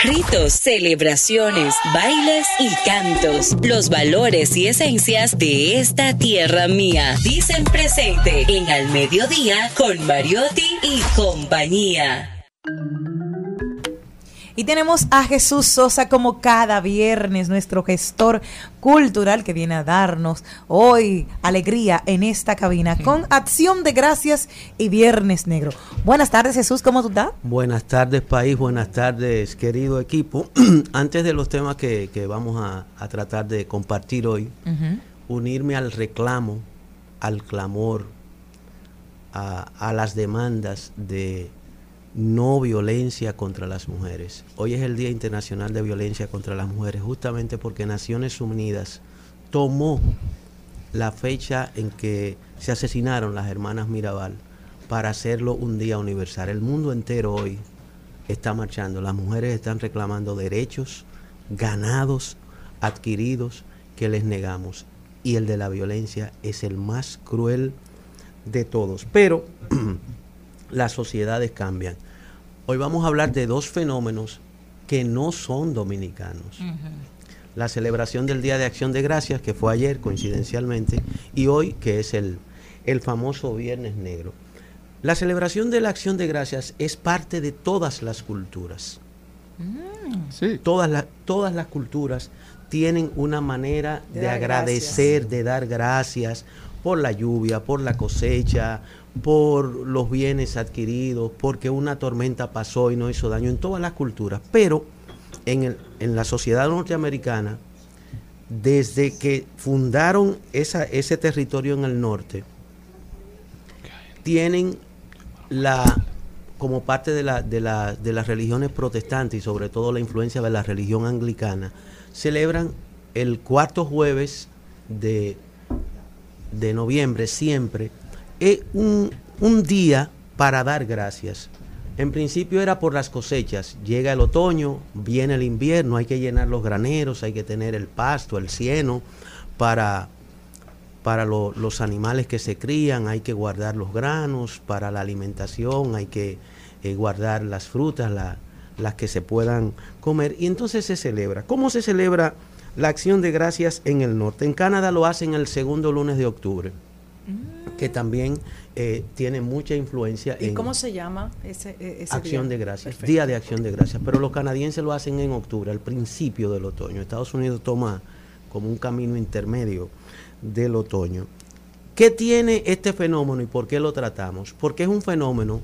Ritos, celebraciones, bailes y cantos. Los valores y esencias de esta tierra mía. Dicen presente en Al Mediodía con Mariotti y compañía. Y tenemos a Jesús Sosa como cada viernes, nuestro gestor cultural que viene a darnos hoy alegría en esta cabina con acción de gracias y viernes negro. Buenas tardes Jesús, ¿cómo tú estás? Buenas tardes país, buenas tardes querido equipo. <clears throat> Antes de los temas que, que vamos a, a tratar de compartir hoy, unirme al reclamo, al clamor, a, a las demandas de no violencia contra las mujeres. Hoy es el Día Internacional de Violencia contra las Mujeres, justamente porque Naciones Unidas tomó la fecha en que se asesinaron las hermanas Mirabal para hacerlo un día universal. El mundo entero hoy está marchando. Las mujeres están reclamando derechos ganados, adquiridos, que les negamos. Y el de la violencia es el más cruel de todos. Pero <clears throat> las sociedades cambian. Hoy vamos a hablar de dos fenómenos que no son dominicanos. La celebración del Día de Acción de Gracias, que fue ayer coincidencialmente, y hoy, que es el, el famoso Viernes Negro. La celebración de la Acción de Gracias es parte de todas las culturas. Todas, las todas las culturas tienen una manera De agradecer, de dar gracias por la lluvia, por la cosecha, por los bienes adquiridos, porque una tormenta pasó y no hizo daño en todas las culturas. Pero en, el- en la sociedad norteamericana, desde que fundaron esa, ese territorio en el norte, tienen la como parte de, la, de, la- de las religiones protestantes y sobre todo la influencia de la religión anglicana, celebran el cuarto jueves de, de noviembre siempre es un, un día para dar gracias. En principio era por las cosechas. Llega el otoño, viene el invierno, hay que llenar los graneros, hay que tener el pasto, el cieno para, para lo- los animales que se crían, hay que guardar los granos, para la alimentación hay que eh, guardar las frutas, la- las que se puedan comer. Y entonces se celebra. ¿Cómo se celebra la acción de gracias en el norte? En Canadá lo hacen el segundo lunes de octubre, que también eh, tiene mucha influencia ¿Y en cómo se llama ese, e- ese acción día? de gracias, Perfecto. día de acción de gracias. Pero los canadienses lo hacen en octubre, al principio del otoño. Estados Unidos toma como un camino intermedio del otoño. ¿Qué tiene este fenómeno y por qué lo tratamos? Porque es un fenómeno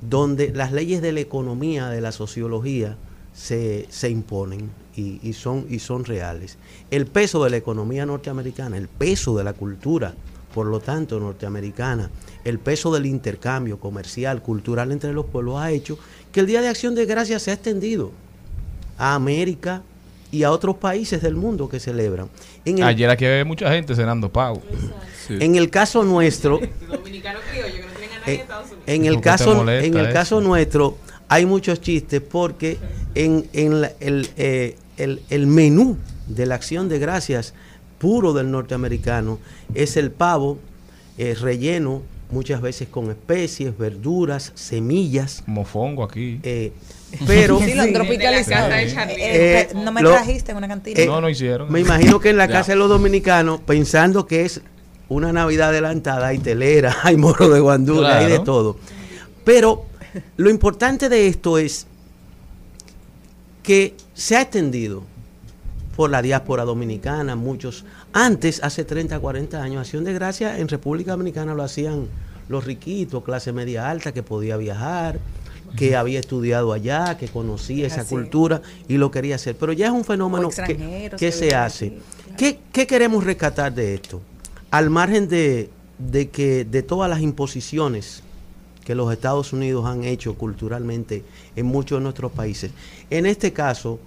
donde las leyes de la economía, de la sociología, se, se imponen y, y son, y son reales. El peso de la economía norteamericana, el peso de la cultura, por lo tanto, norteamericana, el peso del intercambio comercial, cultural entre los pueblos ha hecho que el Día de Acción de Gracias se ha extendido a América y a otros países del mundo que celebran. En el, Ayer aquí había mucha gente cenando pavo. en el caso nuestro, <laughs> en el ¿Por qué te caso, en el caso nuestro hay muchos chistes porque en, en la- el, eh, el- el menú de la acción de gracias puro del norteamericano es el pavo eh, relleno muchas veces con especies, verduras, semillas. Mofongo aquí. eh, pero Sí, lo han tropicalizado. Eh, Eh, no me lo- trajiste en una cantina. eh, no, no hicieron. Me imagino que en la casa de los dominicanos, pensando que es una Navidad adelantada, hay telera, <laughs> hay moro de guandula, hay de todo. Pero lo importante de esto es que se ha extendido por la diáspora dominicana, muchos. Antes, hace 30, 40 años, Acción de Gracia en República Dominicana lo hacían los riquitos, clase media alta, que podía viajar, que había estudiado allá, que conocía esa Así. cultura y lo quería hacer. Pero ya es un fenómeno que, se hace. claro. ¿Qué, qué queremos rescatar de esto? Al margen de, de que de todas las imposiciones que los Estados Unidos han hecho culturalmente en muchos de nuestros países, en este caso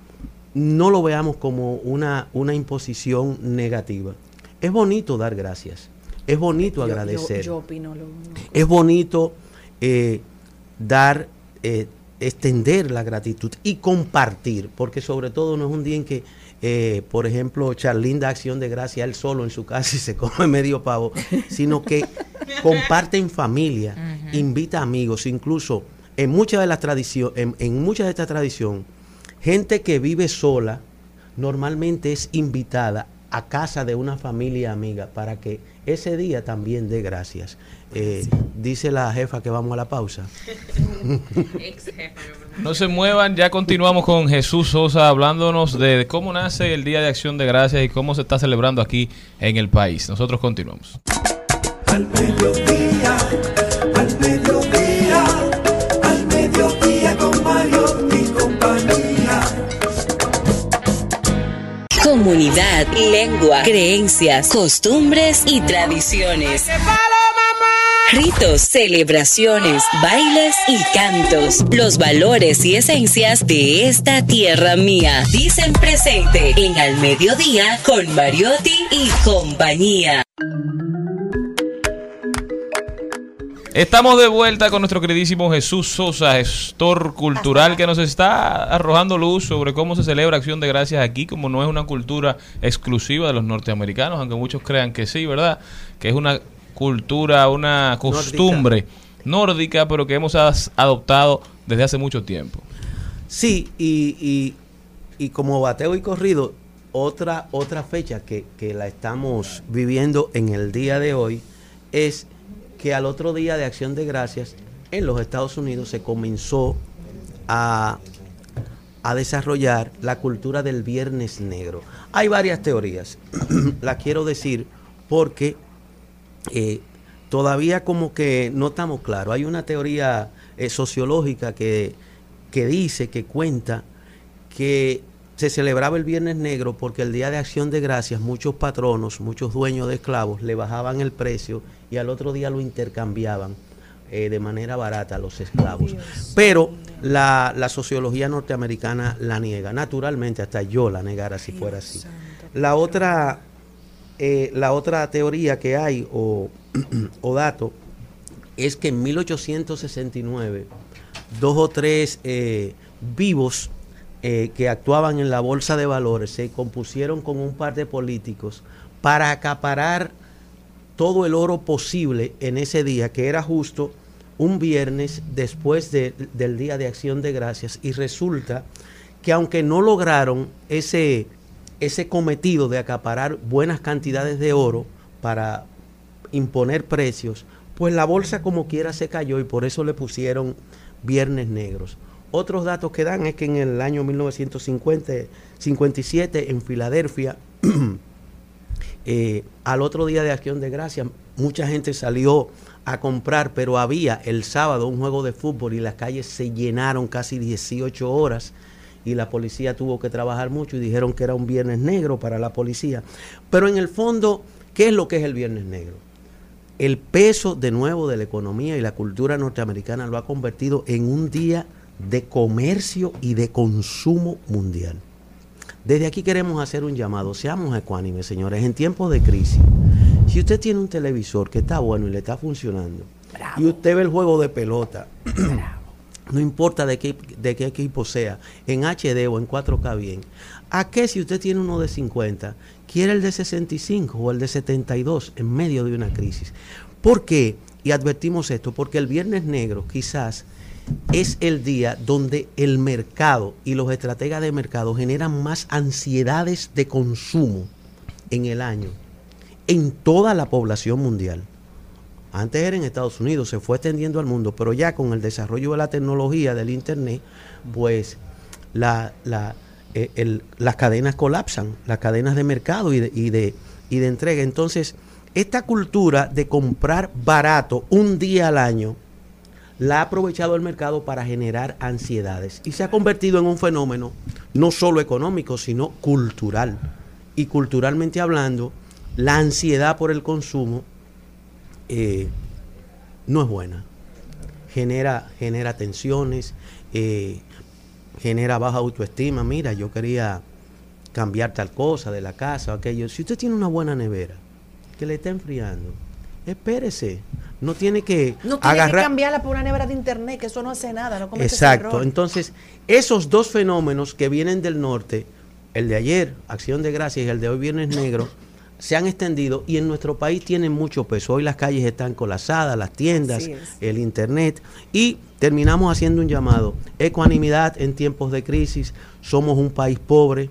no lo veamos como una, una imposición negativa. Es bonito dar gracias, es bonito Yo- agradecer. Yo, opino lo mismo. Es bonito eh, dar, eh, extender la gratitud y compartir, porque sobre todo no es un día en que, eh, por ejemplo, Charlín da acción de gracia él solo en su casa y se come <laughs> medio pavo, sino que <laughs> comparte en familia, invita amigos, incluso en muchas de las tradiciones, en, en muchas de estas tradiciones, gente que vive sola normalmente es invitada a casa de una familia amiga para que ese día también dé gracias. Eh, Dice la jefa que vamos a la pausa. <laughs> No se muevan, ya continuamos con Jesús Sosa hablándonos de cómo nace el Día de Acción de Gracias y cómo se está celebrando aquí en el país. Nosotros continuamos. Al mediodía, Comunidad, lengua, creencias, costumbres y tradiciones. Ritos, celebraciones, bailes y cantos. Los valores y esencias de esta tierra mía. Dicen presente en Al Mediodía con Mariotti y compañía. Estamos de vuelta con nuestro queridísimo Jesús Sosa, gestor cultural, que nos está arrojando luz sobre cómo se celebra Acción de Gracias aquí, como no es una cultura exclusiva de los norteamericanos, aunque muchos crean que sí, ¿verdad? Que es una cultura, una costumbre nórdica, pero que hemos adoptado desde hace mucho tiempo. Sí, y, y- y como bateo y corrido, otra, otra fecha que, que la estamos viviendo en el día de hoy es que al otro día de Acción de Gracias en los Estados Unidos se comenzó a, a desarrollar la cultura del Viernes Negro. Hay varias teorías, <clears throat> la quiero decir porque eh, todavía como que no estamos claros. Hay una teoría eh, sociológica que, que dice, que cuenta que se celebraba el Viernes Negro porque el Día de Acción de Gracias muchos patronos, muchos dueños de esclavos le bajaban el precio y al otro día lo intercambiaban eh, de manera barata a los esclavos. Pero la, la sociología norteamericana la niega. Naturalmente, hasta yo la negara si fuera así. La otra, eh, la otra teoría que hay o, <clears throat> o dato es que en 1869 dos o tres eh, vivos eh, que actuaban en la bolsa de valores se compusieron con un par de políticos para acaparar todo el oro posible en ese día, que era justo un viernes después de- del Día de Acción de Gracias. Y resulta que aunque no lograron ese, ese cometido de acaparar buenas cantidades de oro para imponer precios, pues la bolsa como quiera se cayó y por eso le pusieron viernes negros. Otros datos que dan es que en el año 1957 en Filadelfia, <clears throat> eh, al otro día de Acción de Gracias, mucha gente salió a comprar, pero había el sábado un juego de fútbol y las calles se llenaron casi 18 horas y la policía tuvo que trabajar mucho y dijeron que era un viernes negro para la policía. Pero en el fondo, ¿qué es lo que es el viernes negro? El peso de nuevo de la economía y la cultura norteamericana lo ha convertido en un día de comercio y de consumo mundial. Desde aquí queremos hacer un llamado, seamos ecuánimes, señores, en tiempos de crisis. Si usted tiene un televisor que está bueno y le está funcionando, y usted ve el juego de pelota, <clears throat> no importa de qué, de qué equipo sea, en HD o en 4K bien, ¿a qué si usted tiene uno de 50, quiere el de 65 o el de 72 en medio de una crisis? ¿Por qué? Y advertimos esto, porque el Viernes Negro quizás es el día donde el mercado y los estrategas de mercado generan más ansiedades de consumo en el año en toda la población mundial. Antes era en Estados Unidos, se fue extendiendo al mundo, pero ya con el desarrollo de la tecnología del Internet, pues la, la, eh, las cadenas colapsan, las cadenas de mercado y de entrega. Entonces, esta cultura de comprar barato un día al año, la ha aprovechado el mercado para generar ansiedades y se ha convertido en un fenómeno no solo económico, sino cultural. Y culturalmente hablando, la ansiedad por el consumo eh, no es buena. Genera, genera tensiones, eh, genera baja autoestima. Mira, yo quería cambiar tal cosa de la casa aquello. Si usted tiene una buena nevera que le está enfriando, espérese. No tiene que No tiene que agarrar. cambiarla por una nevera de internet, que eso no hace nada, no Exacto. error. Entonces, esos dos fenómenos que vienen del norte, el de ayer, Acción de Gracias, y el de hoy, Viernes Negro, <laughs> se han extendido y en nuestro país tienen mucho peso. Hoy las calles están colapsadas, las tiendas, el internet y terminamos haciendo un llamado. Ecuanimidad en tiempos de crisis. Somos un país pobre,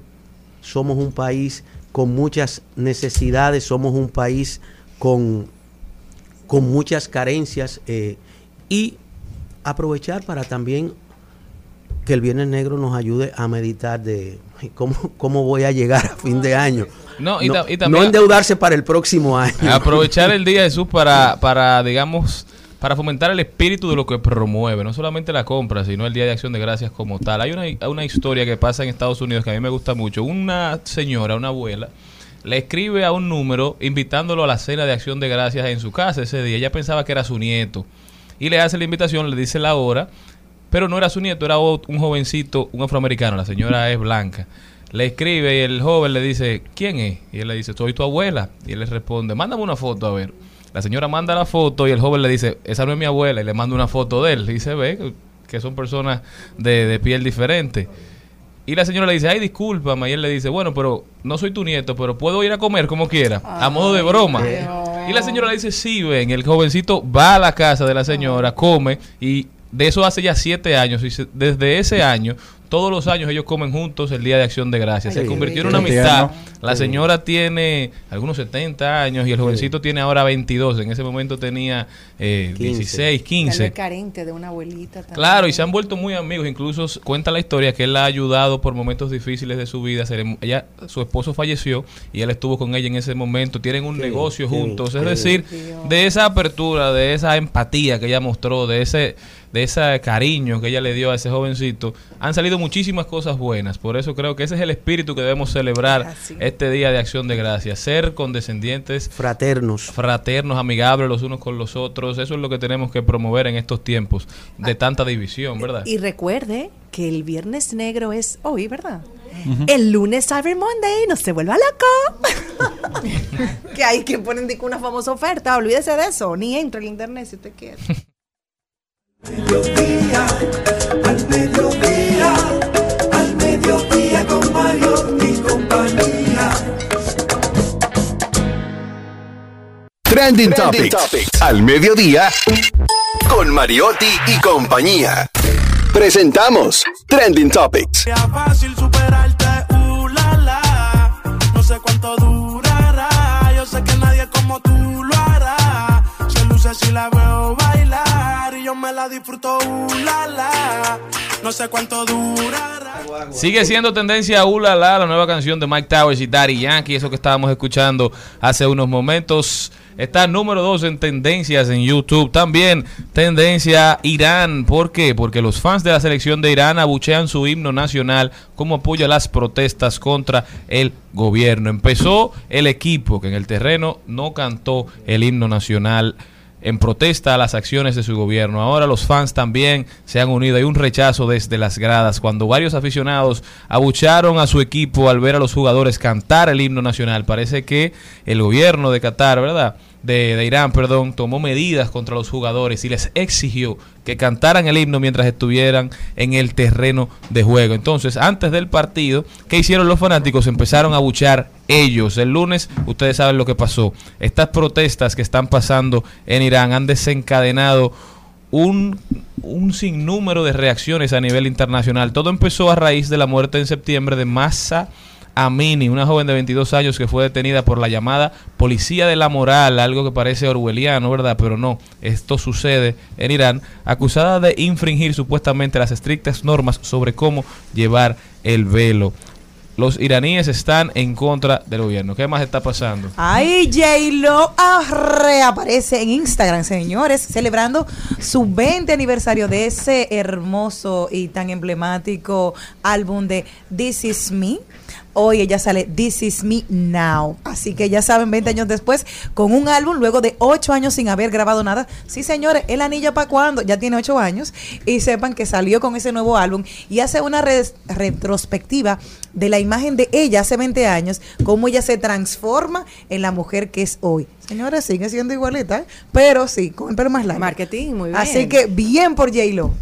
somos un país con muchas necesidades, somos un país con, con muchas carencias eh, y aprovechar para también que el Viernes Negro nos ayude a meditar de cómo, cómo voy a llegar a fin de año. No, y endeudarse para el próximo año. <laughs> Aprovechar el Día de Jesús para, para, digamos, para fomentar el espíritu de lo que promueve, no solamente la compra, sino el Día de Acción de Gracias como tal. Hay una, una historia que pasa en Estados Unidos que a mí me gusta mucho. Una señora, una abuela, le escribe a un número invitándolo a la cena de Acción de Gracias en su casa ese día. Ella pensaba que era su nieto. Y le hace la invitación, le dice la hora, pero no era su nieto, era un jovencito, un afroamericano. La señora es blanca. Le escribe y el joven le dice, ¿quién es? Y él le dice, soy tu abuela. Y él le responde, mándame una foto a ver. La señora manda la foto y el joven le dice, esa no es mi abuela. Y le manda una foto de él. Y dice, ve que son personas de, de piel diferente. Y la señora le dice, ay, discúlpame. Y él le dice, bueno, pero no soy tu nieto, pero puedo ir a comer como quiera, a modo de broma. Y la señora le dice, sí, ven. El jovencito va a la casa de la señora, come y de eso hace ya siete años. Y se- desde ese año, todos los años ellos comen juntos el Día de Acción de Gracias. Se convirtió en una amistad. La señora tiene algunos 70 años y el jovencito tiene ahora 22. En ese momento tenía eh, 16, 15. Tal vez carente de una abuelita. también. Claro, y se han vuelto muy amigos. Incluso cuenta la historia que él la ha ayudado por momentos difíciles de su vida. Se le- ella, su esposo falleció y él estuvo con ella en ese momento. Tienen un negocio juntos. Es decir, de esa apertura, de esa empatía que ella mostró, de ese de ese cariño que ella le dio a ese jovencito, han salido muchísimas cosas buenas. Por eso creo que ese es el espíritu que debemos celebrar Así. este día de acción de gracias. Ser condescendientes, fraternos, fraternos, amigables los unos con los otros. Eso es lo que tenemos que promover en estos tiempos de tanta división, ¿verdad? Y recuerde que el viernes negro es hoy, ¿verdad? El lunes Cyber Monday, no se vuelva loco. <laughs> que hay que ponen una famosa oferta, olvídese de eso, ni entre el internet si usted quiere. Al mediodía, al mediodía con Mario y compañía. Trending, Topics. Al mediodía. Con Mariotti y compañía. Presentamos Trending Topics. Sea fácil superarte, uh, la, la. No sé cuánto durará. Yo sé que nadie como tú lo hará. Se luce si la veo la uh, la, la. No sé cuánto durará. Sigue siendo tendencia Ula La, la nueva canción de Mike Towers y Daddy Yankee, eso que estábamos escuchando hace unos momentos. Está número 2 en tendencias en YouTube. También tendencia Irán. ¿Por qué? Porque los fans de la selección de Irán abuchean su himno nacional como apoyo a las protestas contra el gobierno. Empezó el equipo que en el terreno no cantó el himno nacional en protesta a las acciones de su gobierno. Ahora los fans también se han unido. Hay un rechazo desde las gradas cuando varios aficionados abucharon a su equipo al ver a los jugadores cantar el himno nacional. Parece que el gobierno de Qatar, ¿verdad? De, Irán, perdón, tomó medidas contra los jugadores y les exigió que cantaran el himno mientras estuvieran en el terreno de juego. Entonces, antes del partido, ¿qué hicieron los fanáticos? Empezaron a buchar ellos. El lunes, ustedes saben lo que pasó. Estas protestas que están pasando en Irán han desencadenado un, un sinnúmero de reacciones a nivel internacional. Todo empezó a raíz de la muerte en septiembre de Massa Amini, una joven de 22 años que fue detenida por la llamada policía de la moral, algo que parece orwelliano, ¿verdad? Pero no, esto sucede en Irán, acusada de infringir supuestamente las estrictas normas sobre cómo llevar el velo. Los iraníes están en contra del gobierno. ¿Qué más está pasando? Ay, J-Lo ah, reaparece en Instagram, señores, celebrando su 20 aniversario de ese hermoso y tan emblemático álbum de This Is Me. Hoy ella sale This Is Me Now. Así que ya saben, 20 años después, con un álbum, luego de 8 años sin haber grabado nada. Sí, señores, el anillo para cuando ya tiene 8 años. Y sepan que salió con ese nuevo álbum y hace una retrospectiva de la imagen de ella hace 20 años, cómo ella se transforma en la mujer que es hoy. Señores, sigue siendo igualita, ¿eh? pero sí, con el pelo más largo. Marketing, muy bien. Así que bien por J-Lo.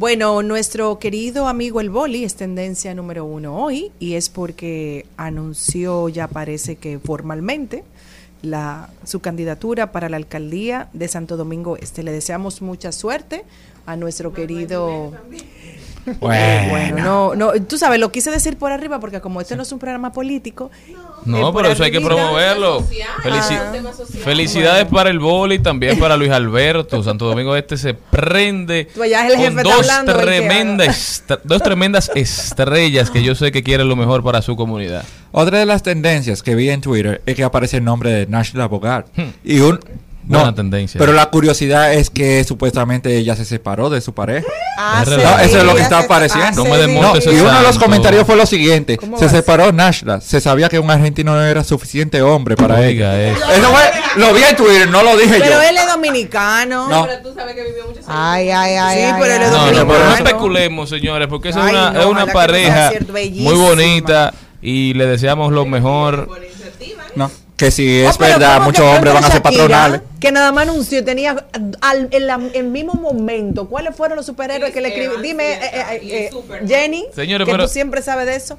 Bueno, nuestro querido amigo el Boli es tendencia número uno hoy y es porque anunció, ya parece que formalmente, la, su candidatura para la alcaldía de Santo Domingo Este. Le deseamos mucha suerte a nuestro querido... Bueno, no, no, tú sabes, lo quise decir por arriba porque como este no es un programa político. eh, No, por pero eso hay que promoverlo. Felici- Ah. Felicidades para el boli, también para Luis Alberto. <laughs> Santo Domingo Este se prende Tú allá el con jefe está dos, hablando, tremendas, dos tremendas estrellas que yo sé que quieren lo mejor para su comunidad. Otra de las tendencias que vi en Twitter es que aparece el nombre de National Bogart. Y un. Buena No, tendencia. pero la curiosidad es que supuestamente ella se separó de su pareja. Ah. No, eso es lo que está apareciendo. No me No, y uno de los comentarios fue lo siguiente: ¿Cómo se separó Nashla. Se sabía que un argentino no era suficiente hombre para Oiga ella. eso. Eso fue, lo vi en Twitter, no lo dije Pero yo. él es dominicano. No. Pero tú sabes que vivió muchos años. Ay, ay, ay. Sí, ay, pero él es ay. No, no, dominicano. pero no especulemos, señores, porque esa es una, no, es una pareja muy bonita y le deseamos lo mejor. No, que si Oh, es pero verdad, ¿cómo muchos hombres van a ser patronales. Que nada más anunció, tenía al, en la- el mismo momento. ¿Cuáles fueron los superhéroes que le escribieron? Dime, eh, eh, eh, Jenny, Señores, que pero- tú siempre sabes de eso.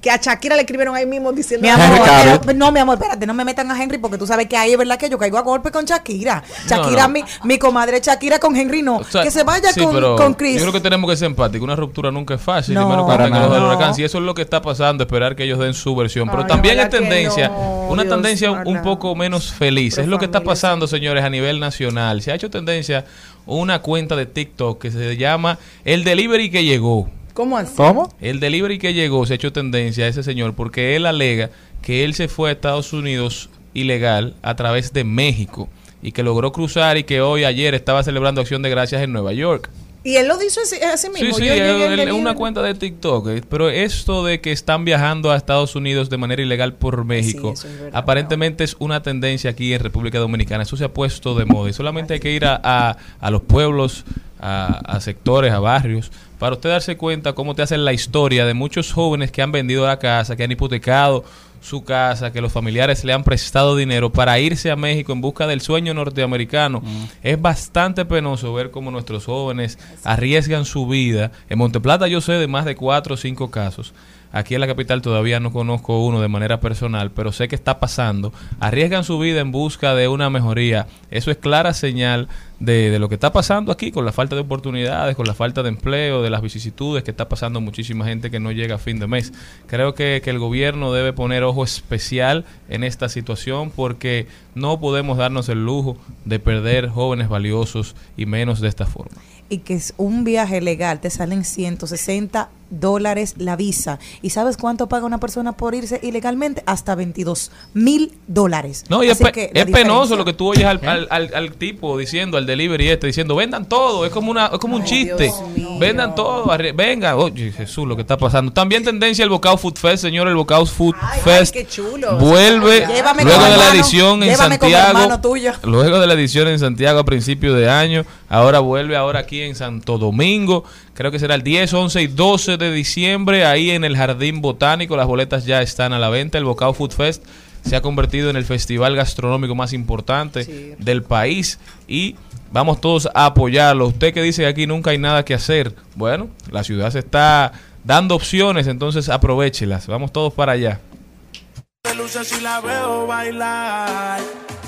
Que a Shakira le escribieron ahí mismo diciendo. Mi amor, pero- no, mi amor, espérate, no me metan a Henry porque tú sabes que ahí es verdad que yo caigo a golpe con Shakira. Shakira, no. Mi, mi comadre Shakira con Henry no. O sea, que se vaya sí, con, pero con Chris. Yo creo que tenemos que ser empáticos. Una ruptura nunca es fácil. No, menos para tengan los del nada. huracán. Si eso es lo que está pasando, esperar que ellos den su versión. Pero Ay, también es que tendencia, no, una Dios, tendencia un poco menos feliz. Pero es lo que está pasando, señores, a nivel nacional. Se ha hecho tendencia una cuenta de TikTok que se llama El Delivery que llegó. ¿Cómo así? ¿Cómo? El delivery que llegó se ha hecho tendencia a ese señor porque él alega que él se fue a Estados Unidos ilegal a través de México y que logró cruzar y que hoy, ayer, estaba celebrando Acción de Gracias en Nueva York. Y él lo dijo así, así Sí, mismo. sí, Yo es delivery. una cuenta de TikTok. eh, Pero esto de que están viajando a Estados Unidos de manera ilegal por México, eso es verdad, aparentemente es una tendencia aquí en República Dominicana. Eso se ha puesto de moda y solamente hay que ir a, a- a los pueblos, a, a sectores, a barrios, para usted darse cuenta cómo te hacen la historia de muchos jóvenes que han vendido la casa, que han hipotecado su casa, que los familiares le han prestado dinero para irse a México en busca del sueño norteamericano. Es bastante penoso ver cómo nuestros jóvenes arriesgan su vida. En Monteplata yo sé de más de cuatro o cinco casos. Aquí en la capital todavía no conozco uno de manera personal, pero sé que está pasando. Arriesgan su vida en busca de una mejoría. Eso es clara señal de, lo que está pasando aquí, con la falta de oportunidades, con la falta de empleo, de las vicisitudes que está pasando muchísima gente que no llega a fin de mes. Creo que, que el gobierno debe poner ojo especial en esta situación porque no podemos darnos el lujo de perder jóvenes valiosos y menos de esta forma. y que es un viaje legal, te salen 160 dólares la visa. ¿Y sabes cuánto paga una persona por irse ilegalmente? Hasta 22 mil dólares. No, y es, Así pe- que la es penoso lo que tú oyes al, al- al- al tipo diciendo, al delivery este, diciendo, vendan todo, es como una es como un chiste. Vendan todo, venga, oye Jesús, lo que está pasando. También tendencia el Bocao Food Fest, señor, el Bocao Food Fest qué chulo. vuelve Llévame luego de la edición en Santiago. hermano tuyo. Luego de la edición en Santiago a principio de año, ahora vuelve ahora aquí en Santo Domingo. Creo que será el 10, 11 y 12 de diciembre ahí en el Jardín Botánico. Las boletas ya están a la venta. El Bocao Food Fest se ha convertido en el festival gastronómico más importante del país y vamos todos a apoyarlo. Usted que dice que aquí nunca hay nada que hacer. Bueno, la ciudad se está dando opciones, entonces aprovechelas. Vamos todos para allá.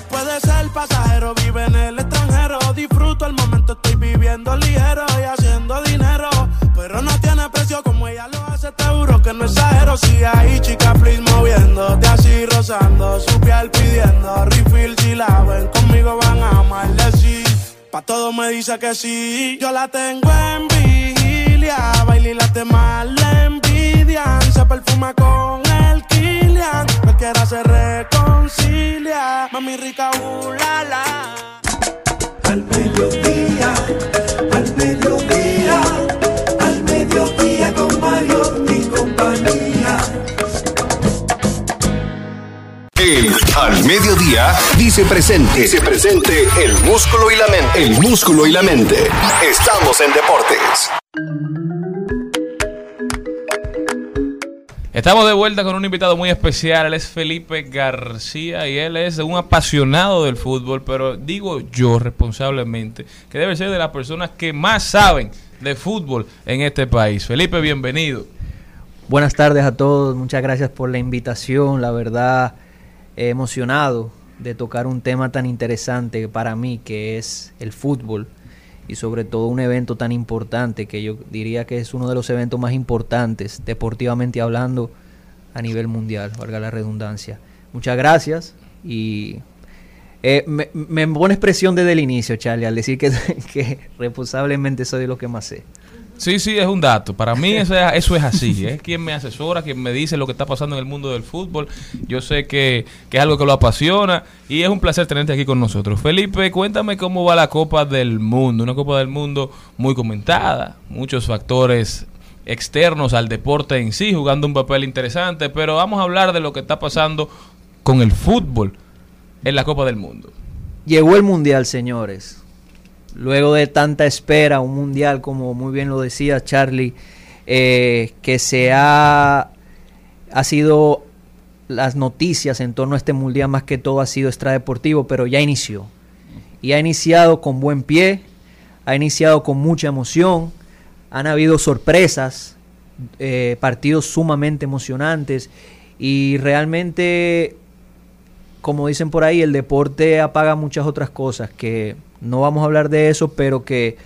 Puede ser pasajero, vive en el extranjero. Disfruto el momento, estoy viviendo ligero y haciendo dinero. Pero no tiene precio como ella lo hace, te juro que no exagero. Si hay chica, please moviéndote así, rozando su piel pidiendo refill. Si la ven conmigo, van a amarle sí. Pa' todo me dice que sí. Yo la tengo en vigilia. Baila y la demás le envidian. Se perfuma con el Kilian. Cualquiera se reconcilia. Mami rica, uh, la, la. Al mediodía, al mediodía, al mediodía con Mario y compañía. El Al Mediodía dice presente. Dice presente el músculo y la mente. El músculo y la mente. Estamos en deportes. Estamos de vuelta con un invitado muy especial. Él es Felipe García y él es un apasionado del fútbol, pero digo yo responsablemente que debe ser de las personas que más saben de fútbol en este país. Felipe, bienvenido. Buenas tardes a todos, muchas gracias por la invitación, la verdad emocionado de tocar un tema tan interesante para mí que es el fútbol y sobre todo un evento tan importante que yo diría que es uno de los eventos más importantes deportivamente hablando a nivel mundial, valga la redundancia. Muchas gracias y eh, me, me pone expresión desde el inicio, Charlie, al decir que, <laughs> que responsablemente soy lo que más sé. Sí, sí, es un dato. Para mí eso es, eso es así. Es quien me asesora, quien me dice lo que está pasando en el mundo del fútbol. Yo sé que, que es algo que lo apasiona y es un placer tenerte aquí con nosotros. Felipe, cuéntame cómo va la Copa del Mundo. Una Copa del Mundo muy comentada, muchos factores externos al deporte en sí, jugando un papel interesante, pero vamos a hablar de lo que está pasando con el fútbol en la Copa del Mundo. Llegó el Mundial, señores. Luego de tanta espera, un Mundial, como muy bien lo decía Charlie, eh, que se ha, ha sido las noticias en torno a este Mundial, más que todo ha sido extradeportivo, pero ya inició. Y ha iniciado con buen pie, ha iniciado con mucha emoción, han habido sorpresas, eh, partidos sumamente emocionantes y realmente como dicen por ahí, el deporte apaga muchas otras cosas, que no vamos a hablar de eso, pero que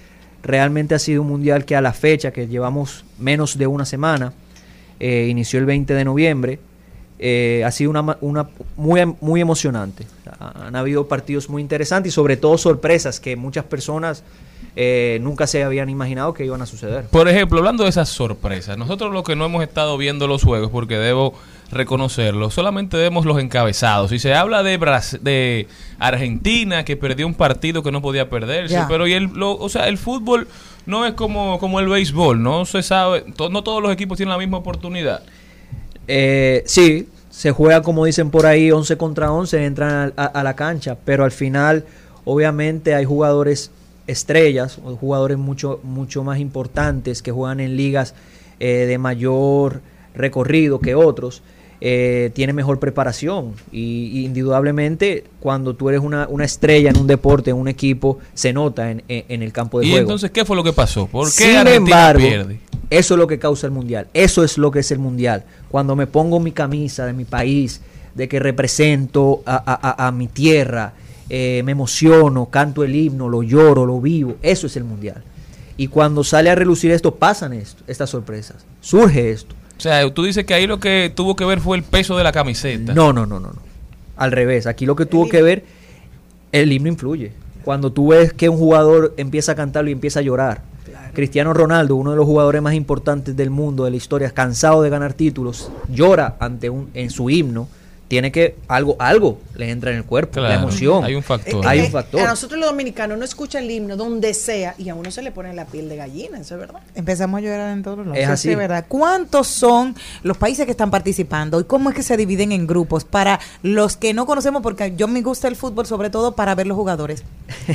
realmente ha sido un mundial que a la fecha, que llevamos menos de una semana, eh, inició el 20 de noviembre, eh, ha sido una, muy, muy emocionante. Han habido partidos muy interesantes y sobre todo sorpresas que muchas personas eh, nunca se habían imaginado que iban a suceder. Por ejemplo, hablando de esas sorpresas, nosotros lo que no hemos estado viendo los juegos, porque debo reconocerlo, solamente vemos los encabezados. Y se habla de, Bras de Argentina, que perdió un partido que no podía perderse, pero y el, lo- o sea, el fútbol no es como, como el béisbol, no se sabe, to- no todos los equipos tienen la misma oportunidad. Eh, sí, se juega como dicen por ahí 11 contra 11, entran a, a- a la cancha, pero al final obviamente hay jugadores estrellas, o jugadores mucho, mucho más importantes que juegan en ligas eh, de mayor recorrido que otros. Eh, tiene mejor preparación y, y indudablemente cuando tú eres una, una estrella en un deporte, en un equipo, se nota en, en- en el campo de Y juego. entonces, ¿qué fue lo que pasó? ¿Por qué Sin Argentina embargo, pierde? eso es lo que causa el mundial. Eso es lo que es el mundial. Cuando me pongo mi camisa de mi país, de que represento a, a- a- a mi tierra, eh, me emociono, canto el himno, lo lloro, lo vivo. Eso es el mundial. Y cuando sale a relucir esto, pasan esto, estas sorpresas. Surge esto. O sea, tú dices que ahí lo que tuvo que ver fue el peso de la camiseta. No, no, no, no, no. Al revés. Aquí lo que tuvo que ver, el himno influye. Cuando tú ves que un jugador empieza a cantarlo y empieza a llorar. Cristiano Ronaldo, uno de los jugadores más importantes del mundo, de la historia, cansado de ganar títulos, llora ante un, en su himno. Tiene que algo, algo le entra en el cuerpo, la emoción. hay un factor. Hay Eh, un eh, factor. A nosotros los dominicanos no escucha el himno donde sea y a uno se le pone la piel de gallina, eso es verdad. Empezamos a llorar en todos lados. Es Eso así. es verdad. ¿Cuántos son los países que están participando y cómo es que se dividen en grupos? Para los que no conocemos, porque yo me gusta el fútbol sobre todo para ver los jugadores. <laughs>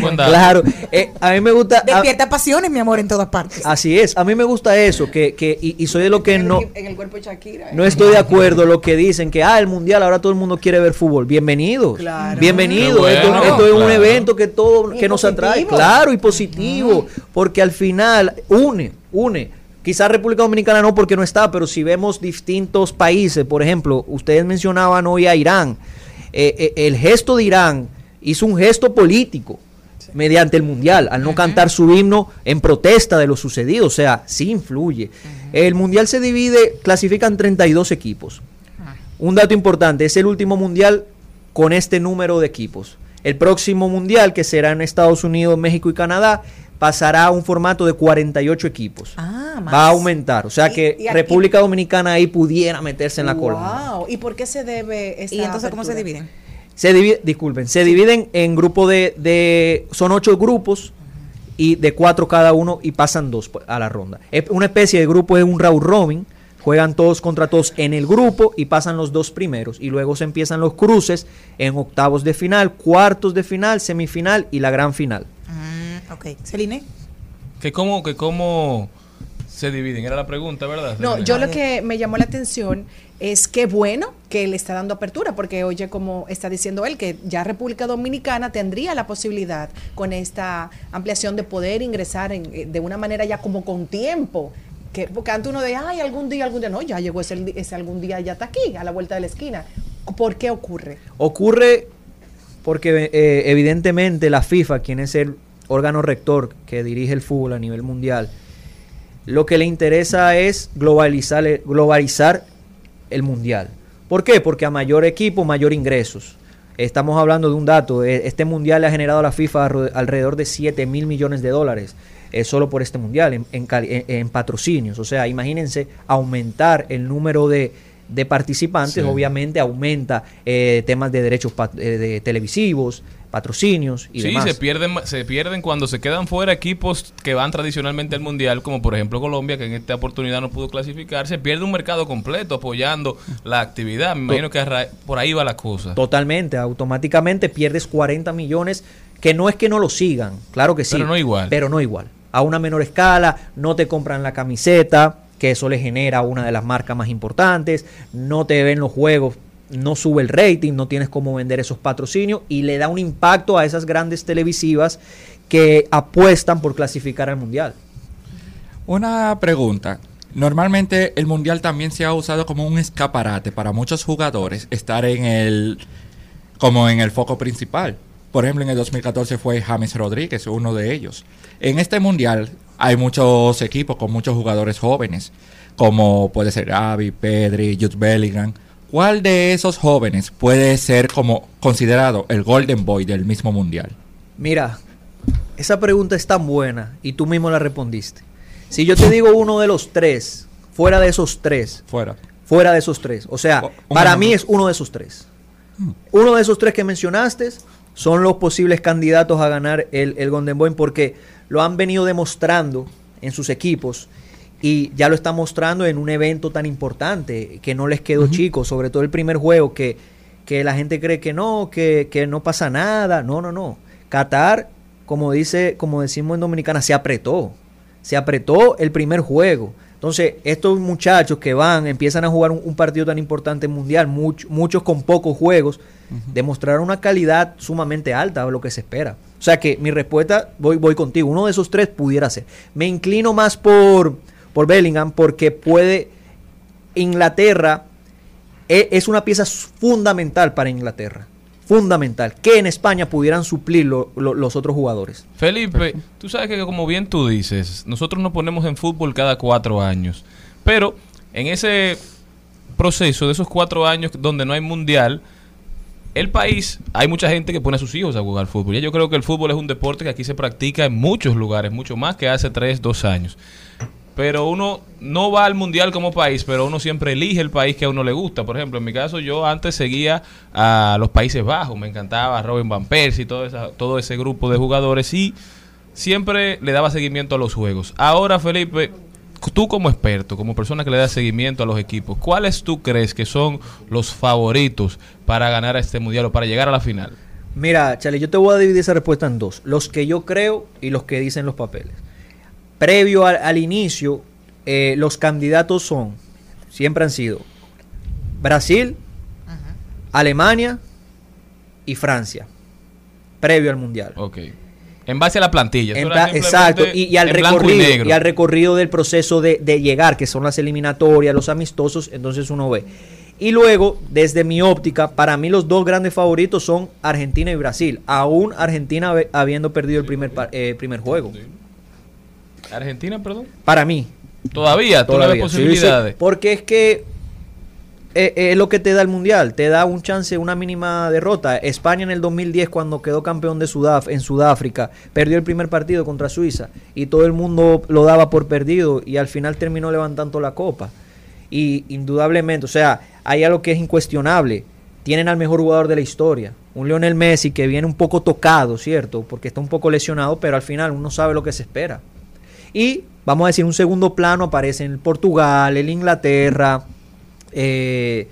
Buenos. Claro, eh, a mí me gusta. a- Despierta pasiones, mi amor, en todas partes. así es, a mí me gusta eso, que, que y, y soy de lo que no, En el cuerpo de Shakira. No estoy de acuerdo lo que dicen que ah el mundial ahora todo el mundo quiere ver fútbol. Bienvenidos. Claro. Bienvenidos. Esto, es un evento que todo Y que nos atrae, claro, y positivo, porque al final une, une. Quizás República Dominicana no porque no está, pero si vemos distintos países, por ejemplo, ustedes mencionaban hoy a Irán, eh, eh, el gesto de Irán hizo un gesto político mediante el mundial, al no cantar su himno en protesta de lo sucedido, o sea, sí influye. El mundial se divide, clasifican 32 equipos. Un dato importante, es el último mundial con este número de equipos. El próximo mundial, que será en Estados Unidos, México y Canadá, pasará a un formato de 48 equipos. Ah, más. Va a aumentar, o sea Y- que y aquí- República Dominicana ahí pudiera meterse en la cola. Wow. ¿Y por qué se debe esa ¿Y entonces cómo se dividen? Se divide, disculpen, se dividen en grupo de, de son ocho grupos y de cuatro cada uno y pasan dos pues, a la ronda. Es una especie de grupo es un round robin, juegan todos contra todos en el grupo y pasan los dos primeros y luego se empiezan los cruces en octavos de final, cuartos de final, semifinal y la gran final. Mm, ok. Celine. Que cómo, que cómo se dividen? Era la pregunta, ¿verdad? No, yo lo que me llamó la atención es que bueno que le está dando apertura, porque oye, como está diciendo él, que ya República Dominicana tendría la posibilidad con esta ampliación de poder ingresar en- eh, de una manera ya como con tiempo. Que, porque antes uno de, ay, algún día, algún día, no, ya llegó ese, ese algún día, ya está aquí, a la vuelta de la esquina. ¿Por qué ocurre? Ocurre porque eh, evidentemente la FIFA, quien es el órgano rector que dirige el fútbol a nivel mundial, lo que le interesa es globalizar, globalizar el mundial. ¿Por qué? Porque a mayor equipo, mayor ingresos. Estamos hablando de un dato, eh, este mundial le ha generado a la FIFA alrededor de 7 mil millones de dólares, eh, solo por este mundial, en, en patrocinios. O sea, imagínense aumentar el número de, de participantes, Sí. obviamente aumenta eh, temas de derechos pat- eh, de televisivos, patrocinios y sí, demás. se pierden, se pierden cuando se quedan fuera equipos que van tradicionalmente al mundial, como por ejemplo Colombia, que en esta oportunidad no pudo clasificar. Se pierde un mercado completo apoyando la actividad. Me imagino que por ahí va la cosa. Totalmente, automáticamente pierdes 40 millones, que no es que no lo sigan, claro que sí. Pero no igual. Pero no igual. A una menor escala, no te compran la camiseta, que eso le genera una de las marcas más importantes, no te ven los juegos, no sube el rating, no tienes cómo vender esos patrocinios y le da un impacto a esas grandes televisivas que apuestan por clasificar al mundial. Una pregunta. Normalmente el mundial también se ha usado como un escaparate para muchos jugadores estar en el como en el foco principal. Por ejemplo, en el 2014 fue James Rodríguez, uno de ellos. En este mundial hay muchos equipos con muchos jugadores jóvenes, como puede ser Gavi, Pedri, Jude Bellingham. ¿Cuál de esos jóvenes puede ser como considerado el Golden Boy del mismo mundial? Mira, esa pregunta es tan buena y tú mismo la respondiste. Si yo te digo uno de los tres, fuera de esos tres, Fuera. fuera de esos tres, o sea, para mí es uno de esos tres. Uno de esos tres que mencionaste son los posibles candidatos a ganar el, el Golden Boy porque lo han venido demostrando en sus equipos y ya lo están mostrando en un evento tan importante que no les quedó chico, sobre todo el primer juego que, que la gente cree que no, que, que no pasa nada. No, no, no. Qatar, como dice, como decimos en Dominicana, se apretó. Se apretó el primer juego. Entonces, estos muchachos que van, empiezan a jugar un, un partido tan importante mundial, much- muchos con pocos juegos, demostraron una calidad sumamente alta a lo que se espera. O sea que mi respuesta, voy, voy contigo, uno de esos tres pudiera ser. Me inclino más por, por Bellingham porque puede, Inglaterra e- es una pieza fundamental para Inglaterra. Fundamental. Que en España pudieran suplir lo- lo- los otros jugadores. Felipe, tú sabes que como bien tú dices, nosotros nos ponemos en fútbol cada cuatro años, pero en ese proceso de esos cuatro años donde no hay mundial, el país, hay mucha gente que pone a sus hijos a jugar fútbol. Ya yo creo que el fútbol es un deporte que aquí se practica en muchos lugares, mucho más que hace tres, dos años. Pero uno no va al mundial como país, pero uno siempre elige el país que a uno le gusta. Por ejemplo, en mi caso, yo antes seguía a los Países Bajos, me encantaba Robin Van Persie y todo, todo ese grupo de jugadores y siempre le daba seguimiento a los juegos. Ahora, Felipe, tú como experto, como persona que le da seguimiento a los equipos, ¿cuáles tú crees que son los favoritos para ganar este mundial o para llegar a la final? Mira, Chale, yo te voy a dividir esa respuesta en dos. Los que yo creo y los que dicen los papeles. Previo al, al inicio, eh, los candidatos son, siempre han sido Brasil, Alemania y Francia. Previo al Mundial. Ok. En base a la plantilla. En pla- exacto, y, y al recorrido, negro. y, al recorrido del proceso de, de llegar, que son las eliminatorias, los amistosos, entonces uno ve. Y luego, desde mi óptica, para mí los dos grandes favoritos son Argentina y Brasil, aún Argentina habi- habiendo perdido el primer, eh, primer juego. Argentina, perdón. Para mí. Todavía, Todavía. Posibilidades. sí, porque es que eh, eh, es lo que te da el mundial, te da un chance, una mínima derrota. España en el 2010 cuando quedó campeón de en Sudáfrica, perdió el primer partido contra Suiza y todo el mundo lo daba por perdido y al final terminó levantando la copa. Y indudablemente, o sea, hay algo que es incuestionable. Tienen al mejor jugador de la historia, un Lionel Messi que viene un poco tocado, ¿cierto? Porque está un poco lesionado, pero al final uno sabe lo que se espera. Y vamos a decir, un segundo plano aparece en Portugal, el Inglaterra, eh,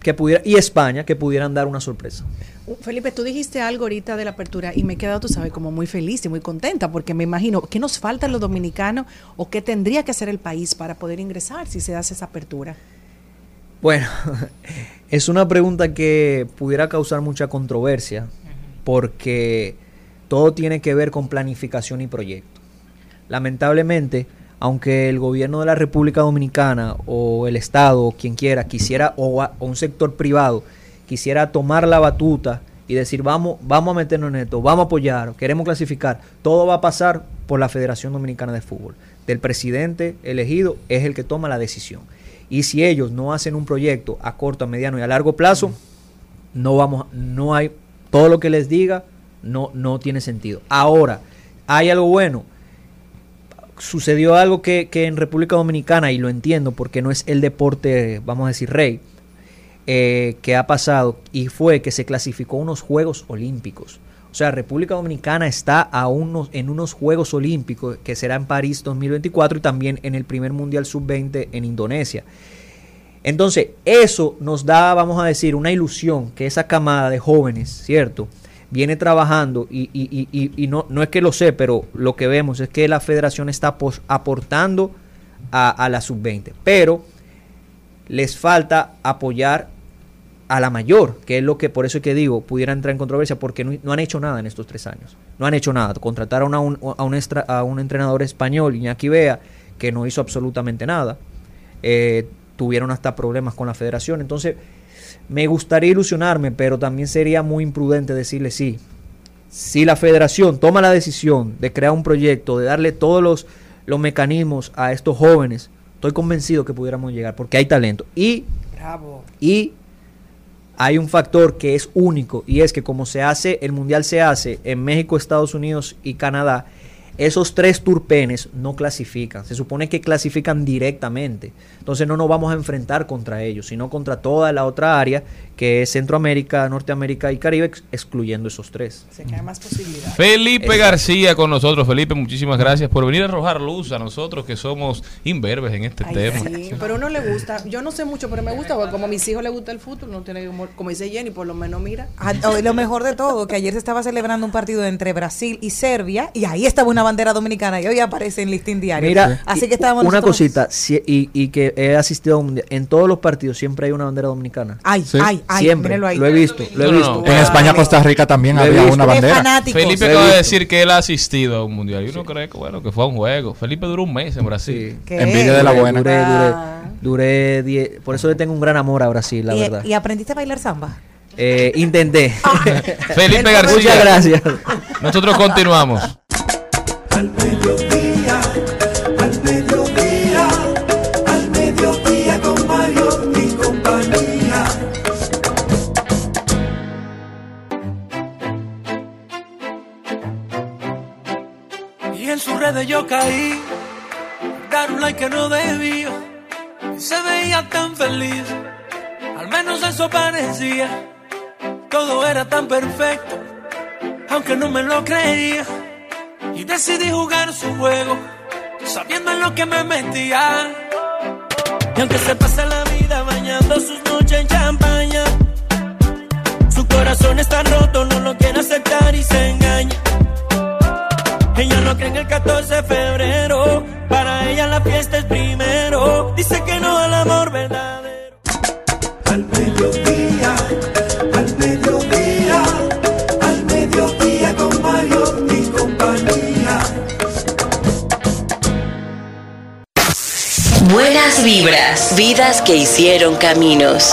que pudiera, y España, que pudieran dar una sorpresa. Uh, Felipe, tú dijiste algo ahorita de la apertura y me he quedado, tú sabes, como muy feliz y muy contenta porque me imagino, ¿qué nos falta a los dominicanos o qué tendría que hacer el país para poder ingresar si se hace esa apertura? Bueno, <laughs> es una pregunta que pudiera causar mucha controversia porque todo tiene que ver con planificación y proyecto. Lamentablemente, aunque el gobierno de la República Dominicana o el Estado o quien quiera quisiera o, un sector privado quisiera tomar la batuta y decir vamos vamos a meternos en esto, vamos a apoyar, queremos clasificar, todo va a pasar por la Federación Dominicana de Fútbol. Del presidente elegido es el que toma la decisión. Y si ellos no hacen un proyecto a corto, a mediano y a largo plazo, no vamos, no hay, todo lo que les diga no, no tiene sentido. Ahora, hay algo bueno. Sucedió algo que, que en República Dominicana, y lo entiendo porque no es el deporte, vamos a decir, rey, eh, que ha pasado, y fue que se clasificó a unos Juegos Olímpicos. O sea, República Dominicana está a en unos Juegos Olímpicos que será en París 2024 y también en el primer Mundial Sub-20 en Indonesia. Entonces, eso nos da, vamos a decir, una ilusión que esa camada de jóvenes, ¿cierto? Viene trabajando y, y- y- y- no, no es que lo sé, pero lo que vemos es que la federación está aportando a, a la sub-20. Pero les falta apoyar a la mayor, que es lo que por eso es que digo, pudiera entrar en controversia, porque no, no han hecho nada en estos tres años. No han hecho nada. Contrataron a un, a un, extra- a un entrenador español, Iñaki Bea, que no hizo absolutamente nada. Eh, tuvieron hasta problemas con la federación. Entonces, me gustaría ilusionarme, pero también sería muy imprudente decirle sí. Si la federación toma la decisión de crear un proyecto, de darle todos los, los mecanismos a estos jóvenes, estoy convencido que pudiéramos llegar, porque hay talento. Y Bravo. y hay un factor que es único y es que como se hace, el mundial se hace en México, Estados Unidos y Canadá, esos tres turpenes no clasifican. Se supone que clasifican directamente. Entonces no nos vamos a enfrentar contra ellos, sino contra toda la otra área que es Centroamérica, Norteamérica y Caribe, ex- excluyendo esos tres. Se cae más posibilidades. Felipe Exacto. García con nosotros. Felipe, muchísimas gracias por venir a arrojar luz a nosotros que somos imberbes en este Ay, tema. sí, pero a uno le gusta. Yo no sé mucho, pero me gusta, porque como a mis hijos les gusta el fútbol, no tiene que, mo- como dice Jenny, por lo menos mira. Ah, lo mejor de todo, que ayer se estaba celebrando un partido entre Brasil y Serbia, y ahí estaba una bandera dominicana, y hoy aparece en listín diario. Mira, así que estábamos una nosotros- cosita, si- y, y que he asistido a un mundial, en todos los partidos siempre hay una bandera dominicana. Ay, Sí. ay, ay, siempre, ahí. lo he visto, lo he No, no, visto. no. En España, Costa Rica también había visto. una bandera. Felipe acaba de decir que él ha asistido a un mundial. Y uno cree que, bueno, que fue a un juego. Felipe duró un mes en Brasil. Sí. Envidia de la buena. Duré, duré, Ah. duré die- por eso le tengo un gran amor a Brasil, la y, verdad. y aprendiste a bailar samba. Eh, intenté. <laughs> Felipe García. Muchas gracias. Nosotros continuamos. <laughs> Redes yo caí, dar un like que no debía. Y se veía tan feliz, al menos eso parecía. Todo era tan perfecto, aunque no me lo creía. Y decidí jugar su juego, sabiendo en lo que me metía. Y aunque se pase la vida bañando sus noches en champaña, su corazón está roto, no lo quiere aceptar y se engaña. Ella no cree en el 14 de febrero. Para ella la fiesta es primero. Dice que no al amor verdadero. Al mediodía, al mediodía, al mediodía con Mario y compañía. Buenas vibras, vidas que hicieron caminos.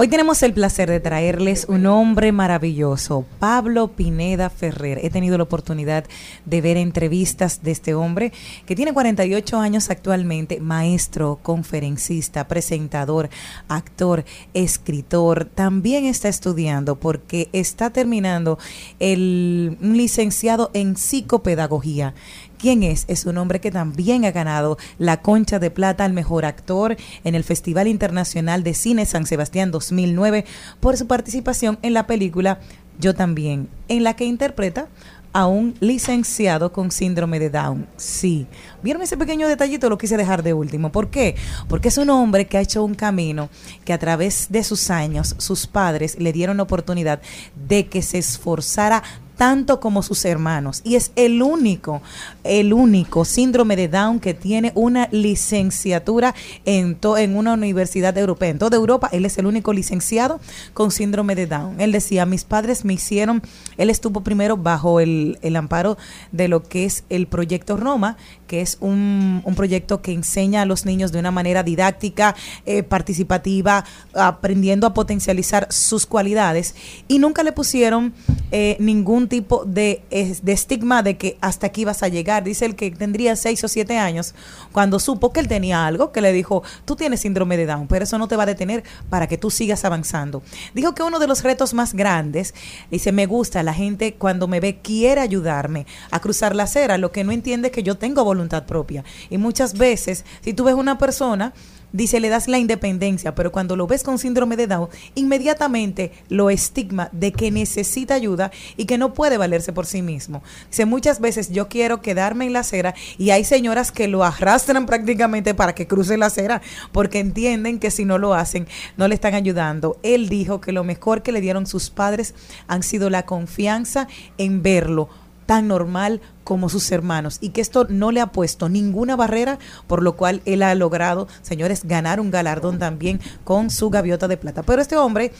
Hoy tenemos el placer de traerles un hombre maravilloso, Pablo Pineda Ferrer. He tenido la oportunidad de ver entrevistas de este hombre que tiene 48 años actualmente, maestro, conferencista, presentador, actor, escritor. También está estudiando porque está terminando el un licenciado en psicopedagogía ¿Quién es? Es un hombre que también ha ganado la Concha de Plata al mejor actor en el Festival Internacional de Cine San Sebastián 2009 por su participación en la película Yo también, en la que interpreta a un licenciado con síndrome de Down. Sí. ¿Vieron ese pequeño detallito? Lo quise dejar de último. ¿Por qué? Porque es un hombre que ha hecho un camino que a través de sus años sus padres le dieron la oportunidad de que se esforzara tanto como sus hermanos y es el único, el único síndrome de Down que tiene una licenciatura en, to- en una universidad europea. En toda Europa, él es el único licenciado con síndrome de Down. Él decía, mis padres me hicieron, él estuvo primero bajo el, el amparo de lo que es el proyecto Roma, que es un, un proyecto que enseña a los niños de una manera didáctica, eh, participativa, aprendiendo a potencializar sus cualidades y nunca le pusieron eh, ningún tipo de, de estigma de que hasta aquí vas a llegar. Dice el que tendría seis o siete años cuando supo que él tenía algo que le dijo, tú tienes síndrome de Down, pero eso no te va a detener para que tú sigas avanzando. Dijo que uno de los retos más grandes, dice, me gusta, la gente cuando me ve quiere ayudarme a cruzar la acera, lo que no entiende es que yo tengo voluntad propia. Y muchas veces, si tú ves una persona dice, le das la independencia, pero cuando lo ves con síndrome de Down, inmediatamente lo estigma de que necesita ayuda y que no puede valerse por sí mismo. Dice, muchas veces yo quiero quedarme en la acera y hay señoras que lo arrastran <laughs> prácticamente para que cruce la acera porque entienden que si no lo hacen, no le están ayudando. Él dijo que lo mejor que le dieron sus padres han sido la confianza en verlo tan normal como sus hermanos y que esto no le ha puesto ninguna barrera, por lo cual él ha logrado, señores, ganar un galardón también con su gaviota de plata. Pero este hombre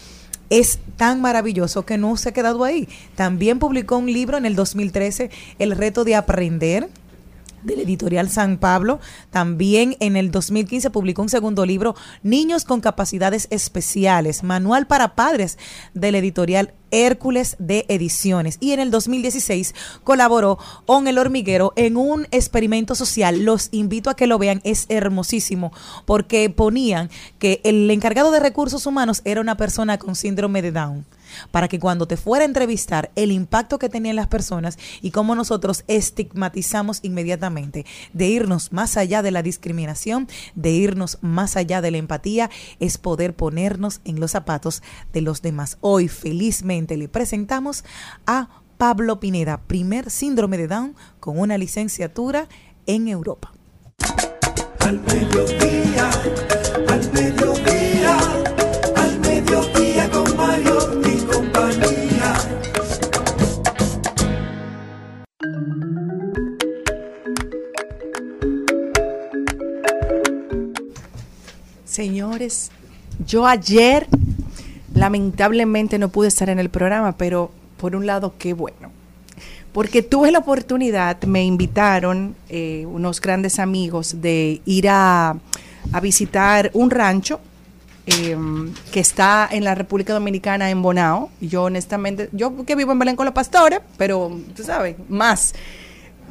es tan maravilloso que no se ha quedado ahí. También publicó un libro en el 2013, El reto de aprender del editorial San Pablo. También en el 2015 publicó un segundo libro, Niños con Capacidades Especiales, Manual para Padres del editorial Hércules de Ediciones. Y en el 2016 colaboró con El Hormiguero en un experimento social. Los invito a que lo vean, es hermosísimo, porque ponían que el encargado de recursos humanos era una persona con síndrome de Down para que cuando te fuera a entrevistar el impacto que tenían las personas y cómo nosotros estigmatizamos inmediatamente de irnos más allá de la discriminación, de irnos más allá de la empatía, es poder ponernos en los zapatos de los demás. Hoy felizmente le presentamos a Pablo Pineda, primer síndrome de Down con una licenciatura en Europa. Al Señores, yo ayer lamentablemente no pude estar en el programa, pero por un lado qué bueno. Porque tuve la oportunidad, me invitaron eh, unos grandes amigos de ir a, visitar un rancho eh, que está en la República Dominicana, en Bonao. Yo honestamente, yo que vivo en Belén con los pastores, pero tú sabes, más.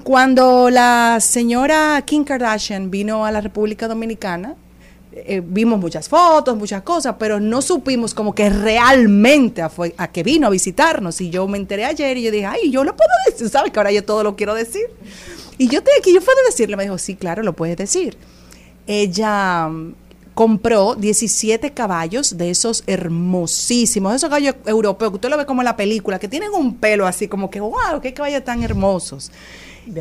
Cuando la señora Kim Kardashian vino a la República Dominicana, eh, vimos muchas fotos, muchas cosas, pero no supimos como que realmente a, fue, a que vino a visitarnos. Y yo me enteré ayer y yo dije, ay, yo lo puedo <laughs> decir, ¿sabes? Que ahora yo todo lo quiero decir. Y yo estoy aquí, yo puedo decirle. Me dijo, sí, claro, lo puedes decir. Ella mm, compró 17 caballos de esos hermosísimos, esos caballos europeos que usted lo ve como en la película, que tienen un pelo así como que, wow, qué caballos tan hermosos.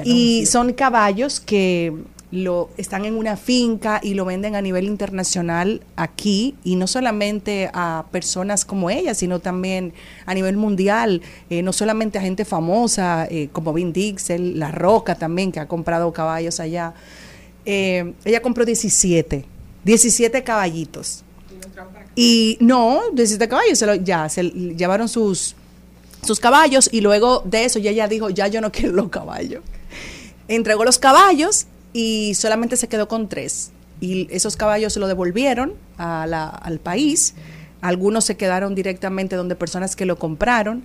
Y son caballos que lo están en una finca y lo venden a nivel internacional aquí y no solamente a personas como ella, sino también a nivel mundial, eh, no solamente a gente famosa eh, como Vin Diesel, La Roca también que ha comprado caballos allá. Eh, ella compró 17, 17 caballitos. Y no, 17 caballos, se lo- ya se llevaron sus sus caballos y luego de eso ya ella dijo, ya yo no <laughs> quiero los caballos. Entregó los caballos y solamente se quedó con tres. Y esos caballos se lo devolvieron a la- al país. Algunos se quedaron directamente donde personas que lo compraron.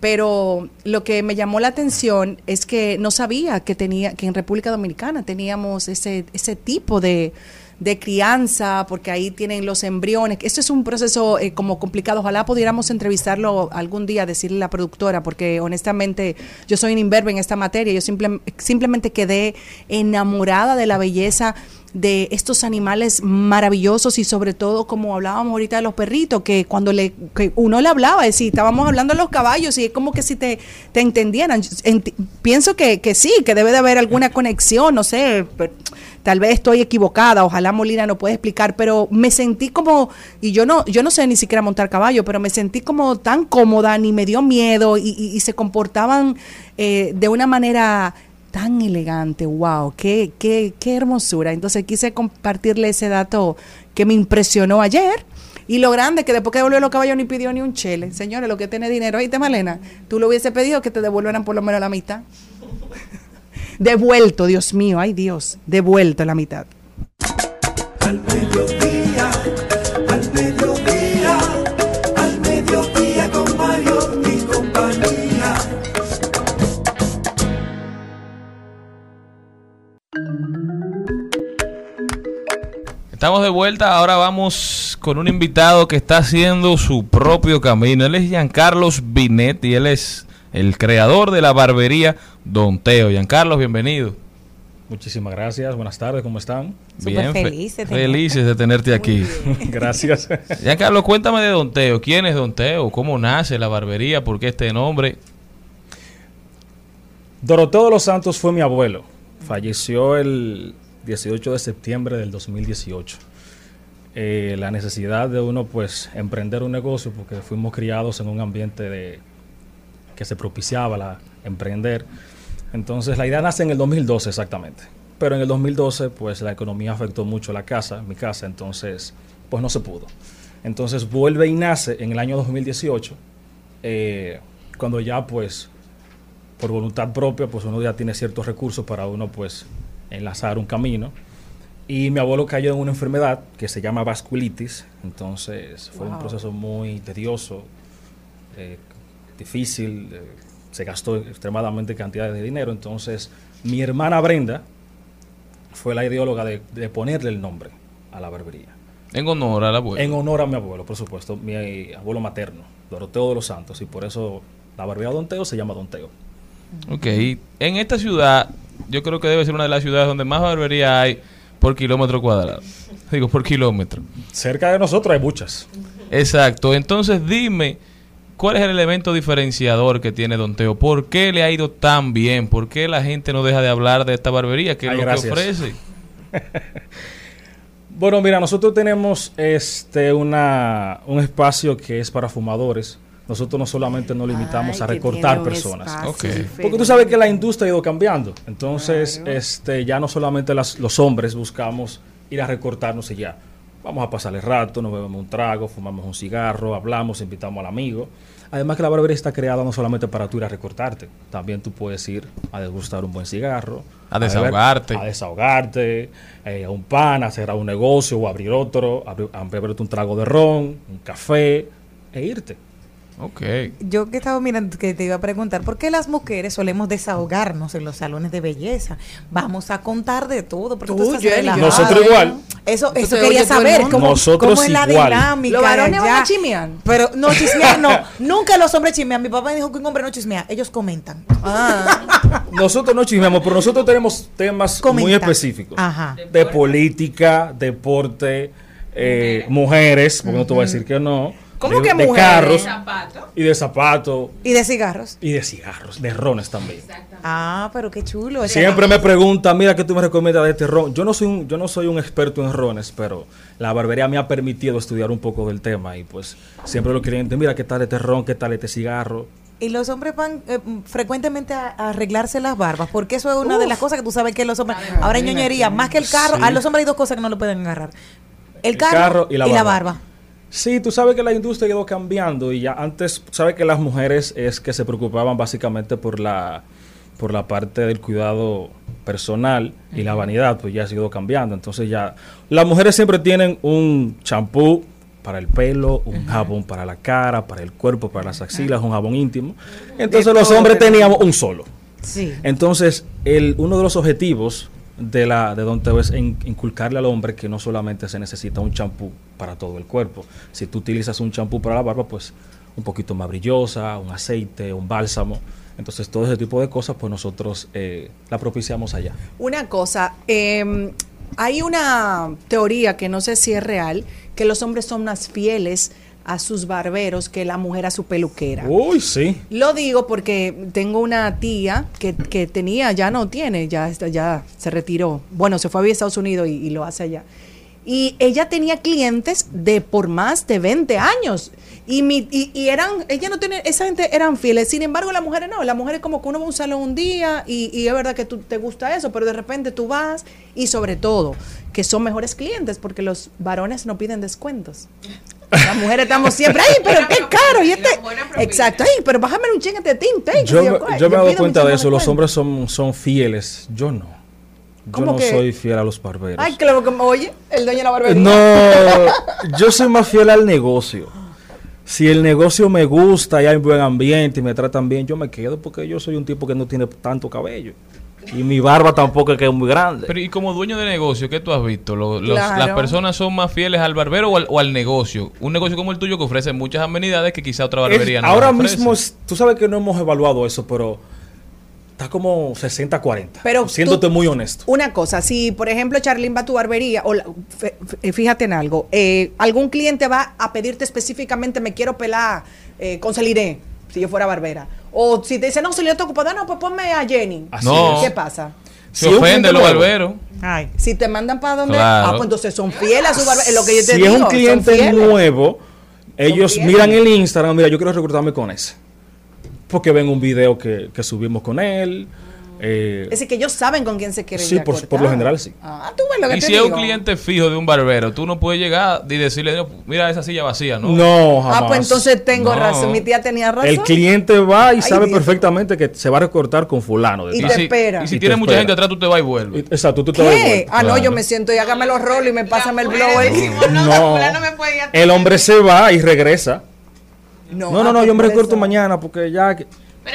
Pero lo que me llamó la atención es que no sabía que tenía que en República Dominicana teníamos ese ese tipo de, de crianza, porque ahí tienen los embriones. Esto es un proceso eh, como complicado. Ojalá pudiéramos entrevistarlo algún día, decirle a la productora, porque honestamente yo soy un imberbe en esta materia. Yo simple- simplemente quedé enamorada de la belleza de estos animales maravillosos y sobre todo como hablábamos ahorita de los perritos, que cuando le, que uno le hablaba, es decir, estábamos hablando de los caballos y es como que si te, te entendieran. Pienso que, que sí, que debe de haber alguna conexión, no sé, pero tal vez estoy equivocada, ojalá Molina no puede explicar, pero me sentí como, y yo no, yo no sé ni siquiera montar caballo, pero me sentí como tan cómoda, ni me dio miedo, y, y- y se comportaban eh, de una manera tan elegante, wow, qué, qué, qué hermosura. Entonces quise compartirle ese dato que me impresionó ayer. Y lo grande que después que devolvió los caballos ni pidió ni un chele. Señores, lo que tiene dinero, oíste Malena, tú lo hubiese pedido que te devolvieran por lo menos la mitad. Devuelto, Dios mío, ay Dios, devuelto la mitad. Al mediodía, al mediodía, al mediodía con Mario y compañía. Estamos de vuelta, ahora vamos con un invitado que está haciendo su propio camino. Él es Giancarlos Binet y él es el creador de la barbería Don Teo. Giancarlos, bienvenido. Muchísimas gracias, buenas tardes, ¿cómo están? Bien, fe- felices de tenerte aquí. <laughs> Gracias. Giancarlos, cuéntame de Don Teo. ¿Quién es Don Teo? ¿Cómo nace la barbería? ¿Por qué este nombre? Doroteo de los Santos fue mi abuelo. Falleció el 18 de septiembre del 2018. Eh, la necesidad de uno, pues, emprender un negocio, porque fuimos criados en un ambiente de que se propiciaba la emprender. Entonces, la idea nace en el 2012 exactamente. Pero en el 2012, pues, la economía afectó mucho la casa, mi casa, entonces, pues, no se pudo. Entonces, vuelve y nace en el año 2018, eh, cuando ya, pues, por voluntad propia, pues uno ya tiene ciertos recursos para uno, pues, enlazar un camino. Y mi abuelo cayó en una enfermedad que se llama vasculitis. Entonces fue un proceso muy tedioso, eh, difícil. eh, se gastó extremadamente cantidad de dinero. Entonces mi hermana Brenda fue la ideóloga de, de ponerle el nombre a la barbería. En honor al abuelo. En honor a mi abuelo, por supuesto, mi abuelo materno, Doroteo de los Santos. Y por eso la barbería Don Teo se llama Don Teo. Ok, en esta ciudad, yo creo que debe ser una de las ciudades donde más barbería hay por kilómetro cuadrado. Digo, por kilómetro. Cerca de nosotros hay muchas. Exacto. Entonces, dime, ¿cuál es el elemento diferenciador que tiene Don Teo? ¿Por qué le ha ido tan bien? ¿Por qué la gente no deja de hablar de esta barbería? ¿Qué es Ay, lo gracias. que ofrece? <laughs> Bueno, mira, nosotros tenemos este una un espacio que es para fumadores. Nosotros no solamente nos limitamos Ay, a recortar personas. Porque tú sabes que la industria ha ido cambiando. Entonces, este ya no solamente las- los hombres buscamos ir a recortarnos y ya. Vamos a pasar el rato, nos bebemos un trago, fumamos un cigarro, hablamos, invitamos al amigo. Además que la barbería está creada no solamente para tú ir a recortarte, también tú puedes ir a degustar un buen cigarro, A desahogarte. a desahogarte, eh, a un pan, a cerrar un negocio o abrir otro, a, a beberte un trago de ron, un café e irte. Ok. Yo que estaba mirando, que te iba a preguntar, ¿por qué las mujeres solemos desahogarnos en los salones de belleza? Vamos a contar de todo. porque Tú, tú relajada. Nosotros igual. Eso, Entonces, eso quería saber. ¿Cómo, Nosotros cómo es la dinámica? Los varones van a chismear. Pero no <laughs> chismear, no. Nunca los hombres chismean. Mi papá me dijo que un hombre no chismea. Ellos comentan. Nosotros no chismeamos, pero nosotros tenemos temas muy específicos. Ajá. De política, deporte, eh, mujeres, porque no te voy a decir que no. ¿Cómo de, que de mujeres? carros Zapatos. y de zapatos ¿Y de cigarros? y de cigarros, de rones también. Ah, pero qué chulo. Siempre me preguntan, mira, ¿qué tú me recomiendas de este ron? Yo no soy un, yo no soy un experto en rones, pero la barbería me ha permitido estudiar un poco del tema y pues siempre los clientes, mira, ¿qué tal este ron? ¿Qué tal este cigarro? Y los hombres van eh, frecuentemente a, a arreglarse las barbas, porque eso es una de las cosas que tú sabes que los hombres... Ahora en ñoñería, más que el carro, Sí. a los hombres hay dos cosas que no lo pueden agarrar. El El carro, carro y la barba. Sí, tú sabes que la industria ha ido cambiando y ya antes, sabes que las mujeres es que se preocupaban básicamente por la por la parte del cuidado personal y la vanidad, pues ya ha ido cambiando. Entonces ya las mujeres siempre tienen un champú para el pelo, un jabón para la cara, para el cuerpo, para las axilas, un jabón íntimo. Entonces De los hombres teníamos un solo. Sí. Entonces, el, uno de los objetivos de la de donde ves in- inculcarle al hombre que no solamente se necesita un champú para todo el cuerpo. Si tú utilizas un champú para la barba, pues un poquito más brillosa, un aceite, un bálsamo. Entonces todo ese tipo de cosas, pues nosotros eh, la propiciamos allá. Una cosa, eh, hay una teoría que no sé si es real, que los hombres son más fieles a sus barberos que la mujer a su peluquera. Uy, sí. Lo digo porque tengo una tía que, que tenía, ya no tiene, ya, ya se retiró. Bueno, se fue a Estados Unidos y, y lo hace allá. Y ella tenía clientes de por más de 20 años. Y, mi, y, y eran, ella no tiene, esa gente eran fieles. Sin embargo, las mujeres no. Las mujeres como que uno va a un salón un día y, y es verdad que tú te gusta eso, pero de repente tú vas y sobre todo que son mejores clientes porque los varones no piden descuentos. Las mujeres estamos siempre, ay, pero qué caro. Y este, exacto, ay, pero bájame un chingue de que Yo, yo me he dado cuenta de eso, los hombres son, son fieles, yo no. Yo ¿Cómo no que? soy fiel a los barberos. Ay, que lo que oye, el dueño de la barbería. No, yo soy más fiel al negocio. Si el negocio me gusta y hay buen ambiente y me tratan bien, yo me quedo porque yo soy un tipo que no tiene tanto cabello. Y mi barba tampoco es que es muy grande. Pero y como dueño de negocio, ¿qué tú has visto? Lo- los- Claro. ¿Las personas son más fieles al barbero o al, o al negocio? Un negocio como el tuyo que ofrece muchas amenidades que quizá otra barbería Es- no ahora ofrece. mismo, es- tú sabes que no hemos evaluado eso, pero está como 60-40. Pero siéndote tú- muy honesto. Una cosa, si por ejemplo Charlene va a tu barbería, o la- fíjate en algo, eh, algún cliente va a pedirte específicamente, me quiero pelar eh, con Celiré, si yo fuera barbera. O si te dice, no, Celiré está ocupada, no, pues ponme a Jenny. Así No. es. ¿Qué pasa? Se ofende los barberos. Ay, si te mandan para donde, Claro. ah, pues entonces son fieles a su barbero. Es lo que yo te si digo. es un cliente nuevo, ellos miran el Instagram, mira, yo quiero reclutarme con ese. Porque ven un video que, que subimos con él. Eh, Es decir, que ellos saben con quién se quieren sí, por, por lo general sí. Ah, tú ves lo que Y te si es un cliente fijo de un barbero, tú no puedes llegar y decirle, "No, mira esa silla vacía, ¿no? No, Ah, jamás. pues entonces tengo No. razón. Mi tía tenía razón. El cliente va y Ay, sabe Dios. perfectamente que se va a recortar con fulano. de Y tal. te espera. Y si te tiene mucha espera. gente atrás, tú te vas y vuelves. Exacto, tú te vas y vuelves. Ah, no, yo me siento y hágame los rolos y me pásame el blower. No, el hombre se va y regresa. No, No, no, ah, yo me por recorto mañana porque ya...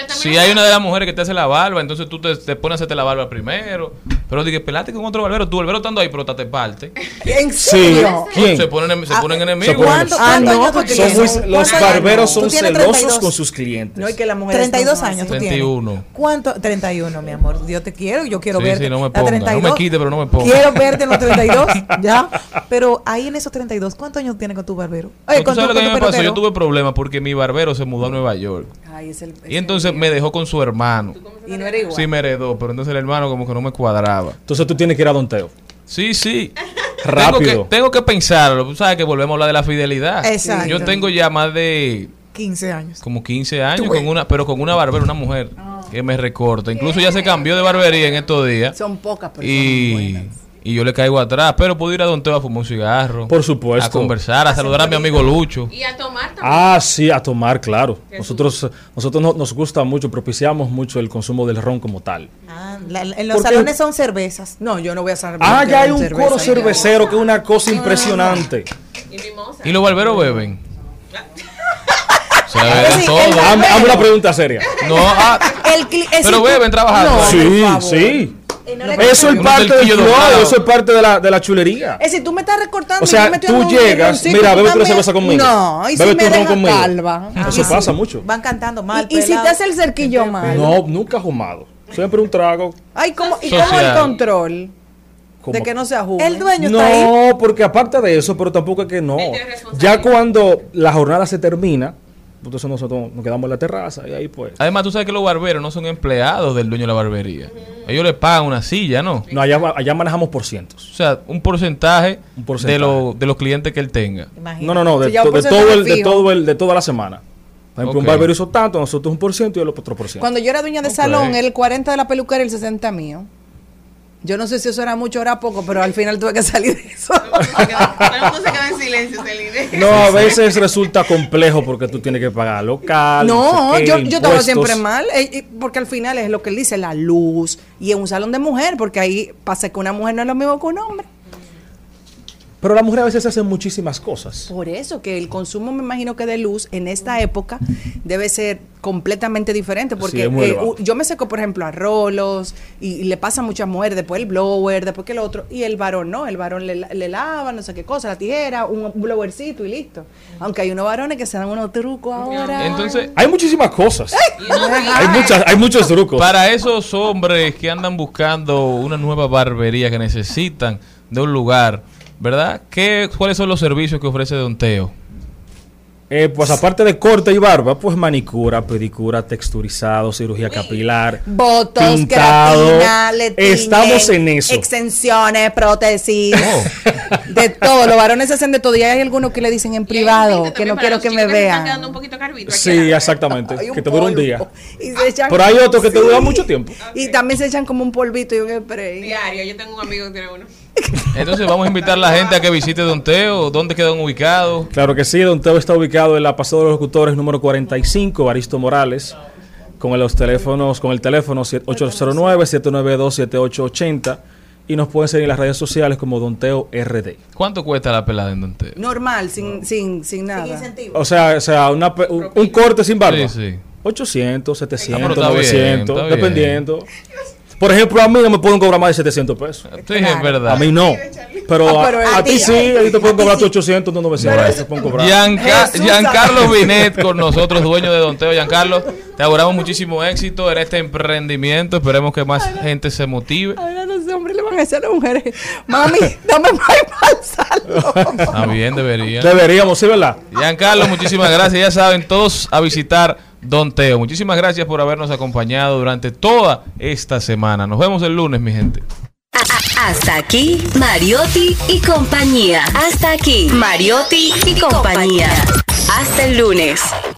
Si hay una de las mujeres que te hace la barba, entonces tú te, te pones a hacerte la barba primero. Pero dije, pelate con otro barbero. Tu barbero estando ahí, pero te parte. <laughs> ¿En Sí. serio? ¿Quién? Se ponen, se Ah, ponen enemigos. ¿Cuánto- Ah, cuántos no, años tú Son tienes? muy- los barberos son Tú celosos 32. con sus clientes. No, y que las mujeres 32 son años tú 31. tienes. ¿Cuánto? 31, mi amor. Yo te quiero, yo quiero Sí, verte. sí, no me La ponga. No 32. me quite, pero no me ponga. Quiero verte en los 32, <laughs> ¿ya? Pero ahí en esos 32, ¿cuántos años tienes con tu barbero? No, Eh, ¿Tú con sabes tu- lo que me pasó? Yo tuve problemas porque mi barbero se mudó a Nueva York. Ay, es el, Y entonces me dejó con su hermano. y no era igual. Sí, me heredó, pero entonces el hermano como que no me cuadraba. Entonces tú tienes que ir a Don Teo. Sí, sí. Rápido. Tengo que, tengo que pensarlo. Tú sabes que volvemos a hablar de la fidelidad. Exacto. Yo tengo ya más de 15 años. como 15 años con una, pero con una barbera, una mujer que me recorta. Incluso ya se cambió de barbería en estos días. Son pocas personas. Y, y yo le caigo atrás, pero puedo ir a Don Teo a fumar un cigarro. Por supuesto. A conversar, a saludar a mi amigo Lucho. Y a tomar también. Ah, sí, a tomar, claro. Nosotros, nosotros no- nos gusta mucho, propiciamos mucho el consumo del ron como tal. Ah, la- en los Porque- salones son cervezas. No, yo no voy a saber. Ah, ya hay un coro cervecero que es una cosa impresionante. ¿Y los barberos beben? Se beben Ah, Sí, todo. una pregunta seria. No, ah, El ese pero beben trabajando. No, por Sí, no Eso es parte del doblado. eso es parte de la, de la chulería. Es decir, tú me estás recortando. O y sea, yo me tú un llegas, mira, bebe también- cerveza conmigo. No, y Bebe si tu me ron deja conmigo. calva. Eso pasa mucho. Van cantando mal. Y, y si te hace el cerquillo mal. No, nunca fumado. Siempre un trago. Ay, ¿cómo, ¿y cómo el control como- de que no se ajuste? El dueño está ahí. No, porque aparte de eso, pero tampoco es que no. Ya cuando la jornada se termina, entonces nosotros nos quedamos en la terraza y ahí pues. Además, tú sabes que los barberos no son empleados del dueño de la barbería. Ellos le pagan una silla, ¿no? No, allá, allá manejamos por cientos. O sea, un porcentaje, Un porcentaje. De, lo- de los clientes que él tenga. No, no, no, de, to- todo el, de todo el, de toda la semana. Por ejemplo, un barbero hizo tanto, nosotros un por ciento y el otro por ciento. Cuando yo era dueña de salón, el 40 de la peluquera y el 60 mío. Yo no sé si eso era mucho o era poco, pero al final tuve que salir de eso. Todo en silencio. <laughs> No, a veces resulta complejo porque tú tienes que pagar local. No, sé qué, yo, yo estaba impuestos. siempre mal, eh, porque al final es lo que él dice, la luz, y en un salón de mujer, porque ahí pasa que una mujer no es lo mismo que un hombre. Pero la mujer a veces hace muchísimas cosas. Por eso que el consumo, me imagino que de luz en esta época debe ser completamente diferente. Porque Sí, eh, yo me seco, por ejemplo, a rolos y, y le pasa a muchas mujeres, después el blower, después que el otro. Y el varón no, el varón le, le lava, no sé qué cosa, la tijera, un blowercito y listo. Aunque hay unos varones que se dan unos trucos ahora. Entonces, Hay muchísimas cosas. <laughs> hay, muchas, hay muchos trucos. Para esos hombres que andan buscando una nueva barbería, que necesitan de un lugar, ¿verdad? ¿Qué, ¿Cuáles son los servicios que ofrece Don Teo? Eh, pues aparte de corte y barba, pues manicura, pedicura, texturizado, cirugía capilar, Botos, pintado. Estamos en eso. Extensiones, prótesis, Oh. de todo. Los varones hacen de todo. Y hay algunos que le dicen en privado que no quiero que me Están vean. quedando un poquito carbitos. aquí Sí, exactamente. Que te dura un día. Y se echan- Pero hay otros que te Sí. duran mucho tiempo. Y también se echan como un polvito y un spray. Diario, yo tengo un amigo que tiene uno. Entonces vamos a invitar a la gente a que visite Don Teo. ¿Dónde quedan ubicados? Claro que sí, Don Teo está ubicado en la Paseo de los Locutores número 45, Aristo Morales, con los teléfonos, con el teléfono 809-792-7880 y nos pueden seguir en las redes sociales como Don Teo RD. ¿Cuánto cuesta la pelada en Don Teo? Normal, sin, sin, sin nada. O sea, o sea una un, un corte sin barba. Sí, sí. 800, 700, Ah, pero está bien, 900, está bien. Por ejemplo, a mí no me pueden cobrar más de 700 pesos. Sí, es verdad. A mí no. Pero, Ah, pero a, a a ti sí, a ti te pueden cobrar tus 800, no 900. te pueden cobrar. Gianca- Giancarlo. Binet con nosotros, dueño de Don Teo. Giancarlo, te auguramos muchísimo éxito en este emprendimiento. Esperemos que más gente se motive. A las mujeres, mami, dame más bien, debería. Deberíamos, sí, ¿verdad? Giancarlo, muchísimas gracias. Ya saben, todos a visitar Don Teo. Muchísimas gracias por habernos acompañado durante toda esta semana. Nos vemos el lunes, mi gente. Hasta aquí, Mariotti y compañía. Hasta aquí, Mariotti y compañía. Hasta el lunes.